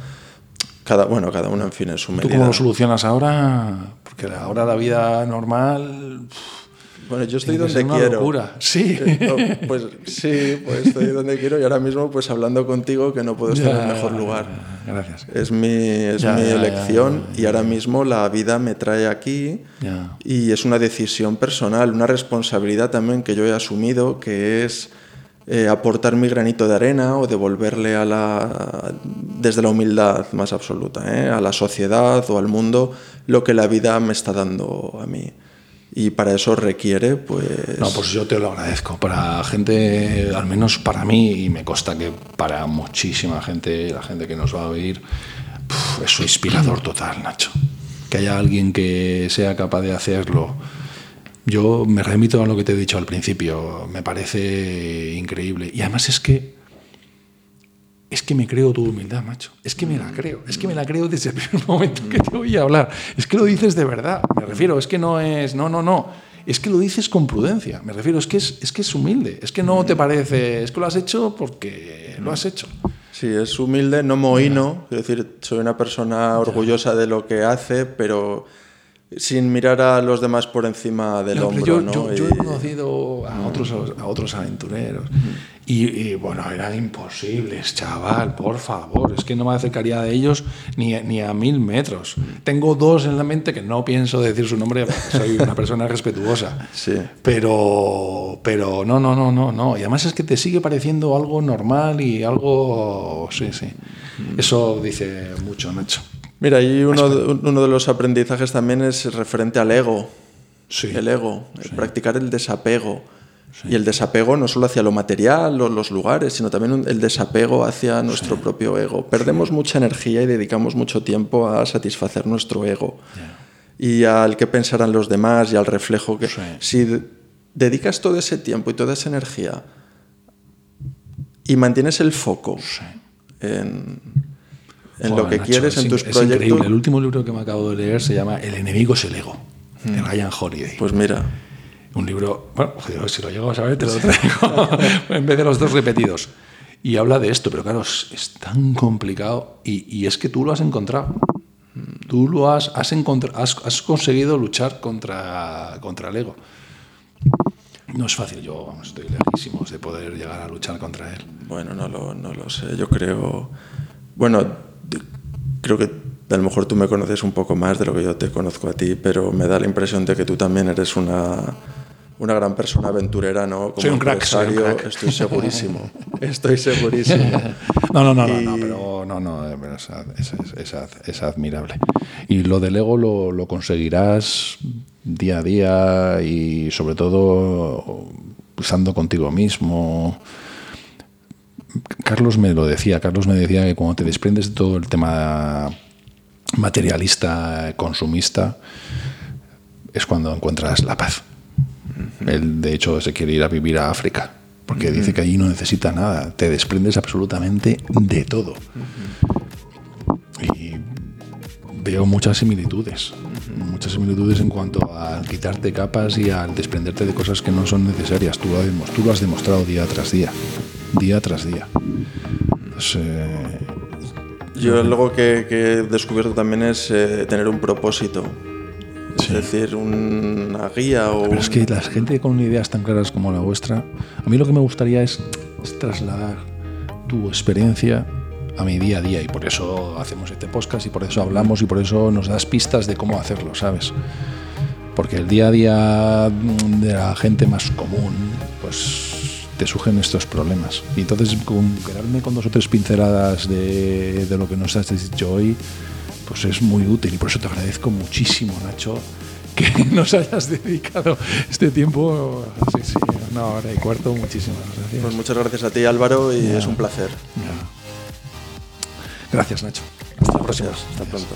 Cada, bueno, cada uno, en fin, en su ¿Tú medida. cómo lo solucionas ahora? Porque ahora la vida normal Bueno, yo estoy donde una quiero. locura. Sí. No, pues sí, pues estoy donde quiero y ahora mismo pues hablando contigo que no puedo estar en Ya, mejor lugar. Gracias. Es mi, es Ya, mi ya, elección y ahora mismo la vida me trae aquí y es una decisión personal, una responsabilidad también que yo he asumido que es eh, aportar mi granito de arena o devolverle a la, desde la humildad más absoluta, ¿eh? a la sociedad o al mundo lo que la vida me está dando a mí. Y para eso requiere, pues... No, pues yo te lo agradezco. Para gente, al menos para mí, y me consta que para muchísima gente, la gente que nos va a oír, es inspirador total, Nacho. Que haya alguien que sea capaz de hacerlo. Yo me remito a lo que te he dicho al principio. Me parece increíble. Y además es que es que me creo tu humildad, macho. Es que me la creo. Es que me la creo desde el primer momento que te a hablar. Es que lo dices de verdad. Me refiero, es que no es. No, no, no. Es que lo dices con prudencia. Me refiero, es que es, es que es humilde. Es que no te parece. Es que lo has hecho porque lo has hecho. Sí, es humilde, no mohino, es decir, soy una persona orgullosa de lo que hace, pero sin mirar a los demás por encima del No, hombro, yo, ¿no? yo- he conocido a otros, a otros aventureros y, y, bueno, eran imposibles, chaval, por favor, es que no me acercaría a ellos ni, a- ni a mil metros. Tengo dos en la mente que no pienso decir su nombre, soy una persona respetuosa. Sí. Pero, pero no, no, no, no, no. Y además es que te sigue pareciendo algo normal y algo... Sí, sí. Eso dice mucho, Nacho. Mira, y uno, de- uno de los aprendizajes también es referente al ego. Sí. El ego, el practicar el desapego. Y el desapego no solo hacia lo material o los lugares, sino también el desapego hacia nuestro propio ego. Perdemos mucha energía y dedicamos mucho tiempo a satisfacer nuestro ego. Y al que pensarán los demás y al reflejo que... Si de- dedicas todo ese tiempo y toda esa energía y mantienes el foco en, en lo Joder, que Nacho, quieres, es en tus es proyectos... increíble. El último libro que me acabo de leer se llama El enemigo es el ego, de Ryan Holiday. Pues mira, Un libro, bueno, joder, si lo llego a saber, te lo traigo en vez de los dos repetidos. Y habla de esto, pero claro, es, es tan complicado y, y es que tú lo has encontrado. Tú lo has, has, encontra- has, has conseguido luchar contra, contra el ego. No es fácil, yo vamos, estoy lejísimos de poder llegar a luchar contra él. Bueno, no lo, no lo sé. Yo creo. Bueno, creo que a lo mejor tú me conoces un poco más de lo que yo te conozco a ti, pero me da la impresión de que tú también eres una, una gran persona aventurera, ¿no? Como Soy un crack, soy un crack. Estoy segurísimo. Estoy segurísimo. No, no, no, no, no, Y- pero no, no, eh, pero es, es- es- es- es admirable. Y lo del ego lo, lo conseguirás día a día y sobre todo estando contigo mismo. Carlos me lo decía, Carlos me decía que cuando te desprendes de todo el tema materialista, consumista, es cuando encuentras la paz. Él, de hecho, se quiere ir a vivir a África, porque dice que allí no necesita nada, te desprendes absolutamente de todo. Y veo muchas similitudes, muchas similitudes en cuanto a quitarte capas y al desprenderte de cosas que no son necesarias. Tú lo, has demos- tú lo has demostrado día tras día, día tras día. Eh, Yo algo que, que he descubierto también es eh, tener un propósito. Sí. Es decir, una guía o... Pero es que la gente con ideas tan claras como la vuestra, a mí lo que me gustaría es, es trasladar tu experiencia a mi día a día y por eso hacemos este podcast y por eso hablamos y por eso nos das pistas de cómo hacerlo, ¿sabes? Porque el día a día de la gente más común, pues te surgen estos problemas. Y entonces con quedarme con dos o tres pinceladas de, de lo que nos has dicho hoy, pues es muy útil y por eso te agradezco muchísimo, Nacho, que nos hayas dedicado este tiempo. Sí, sí, una hora y cuarto. Muchísimas gracias. Pues muchas gracias a ti Álvaro y es un placer. Gracias, Nacho. Hasta la próxima. Hasta pronto.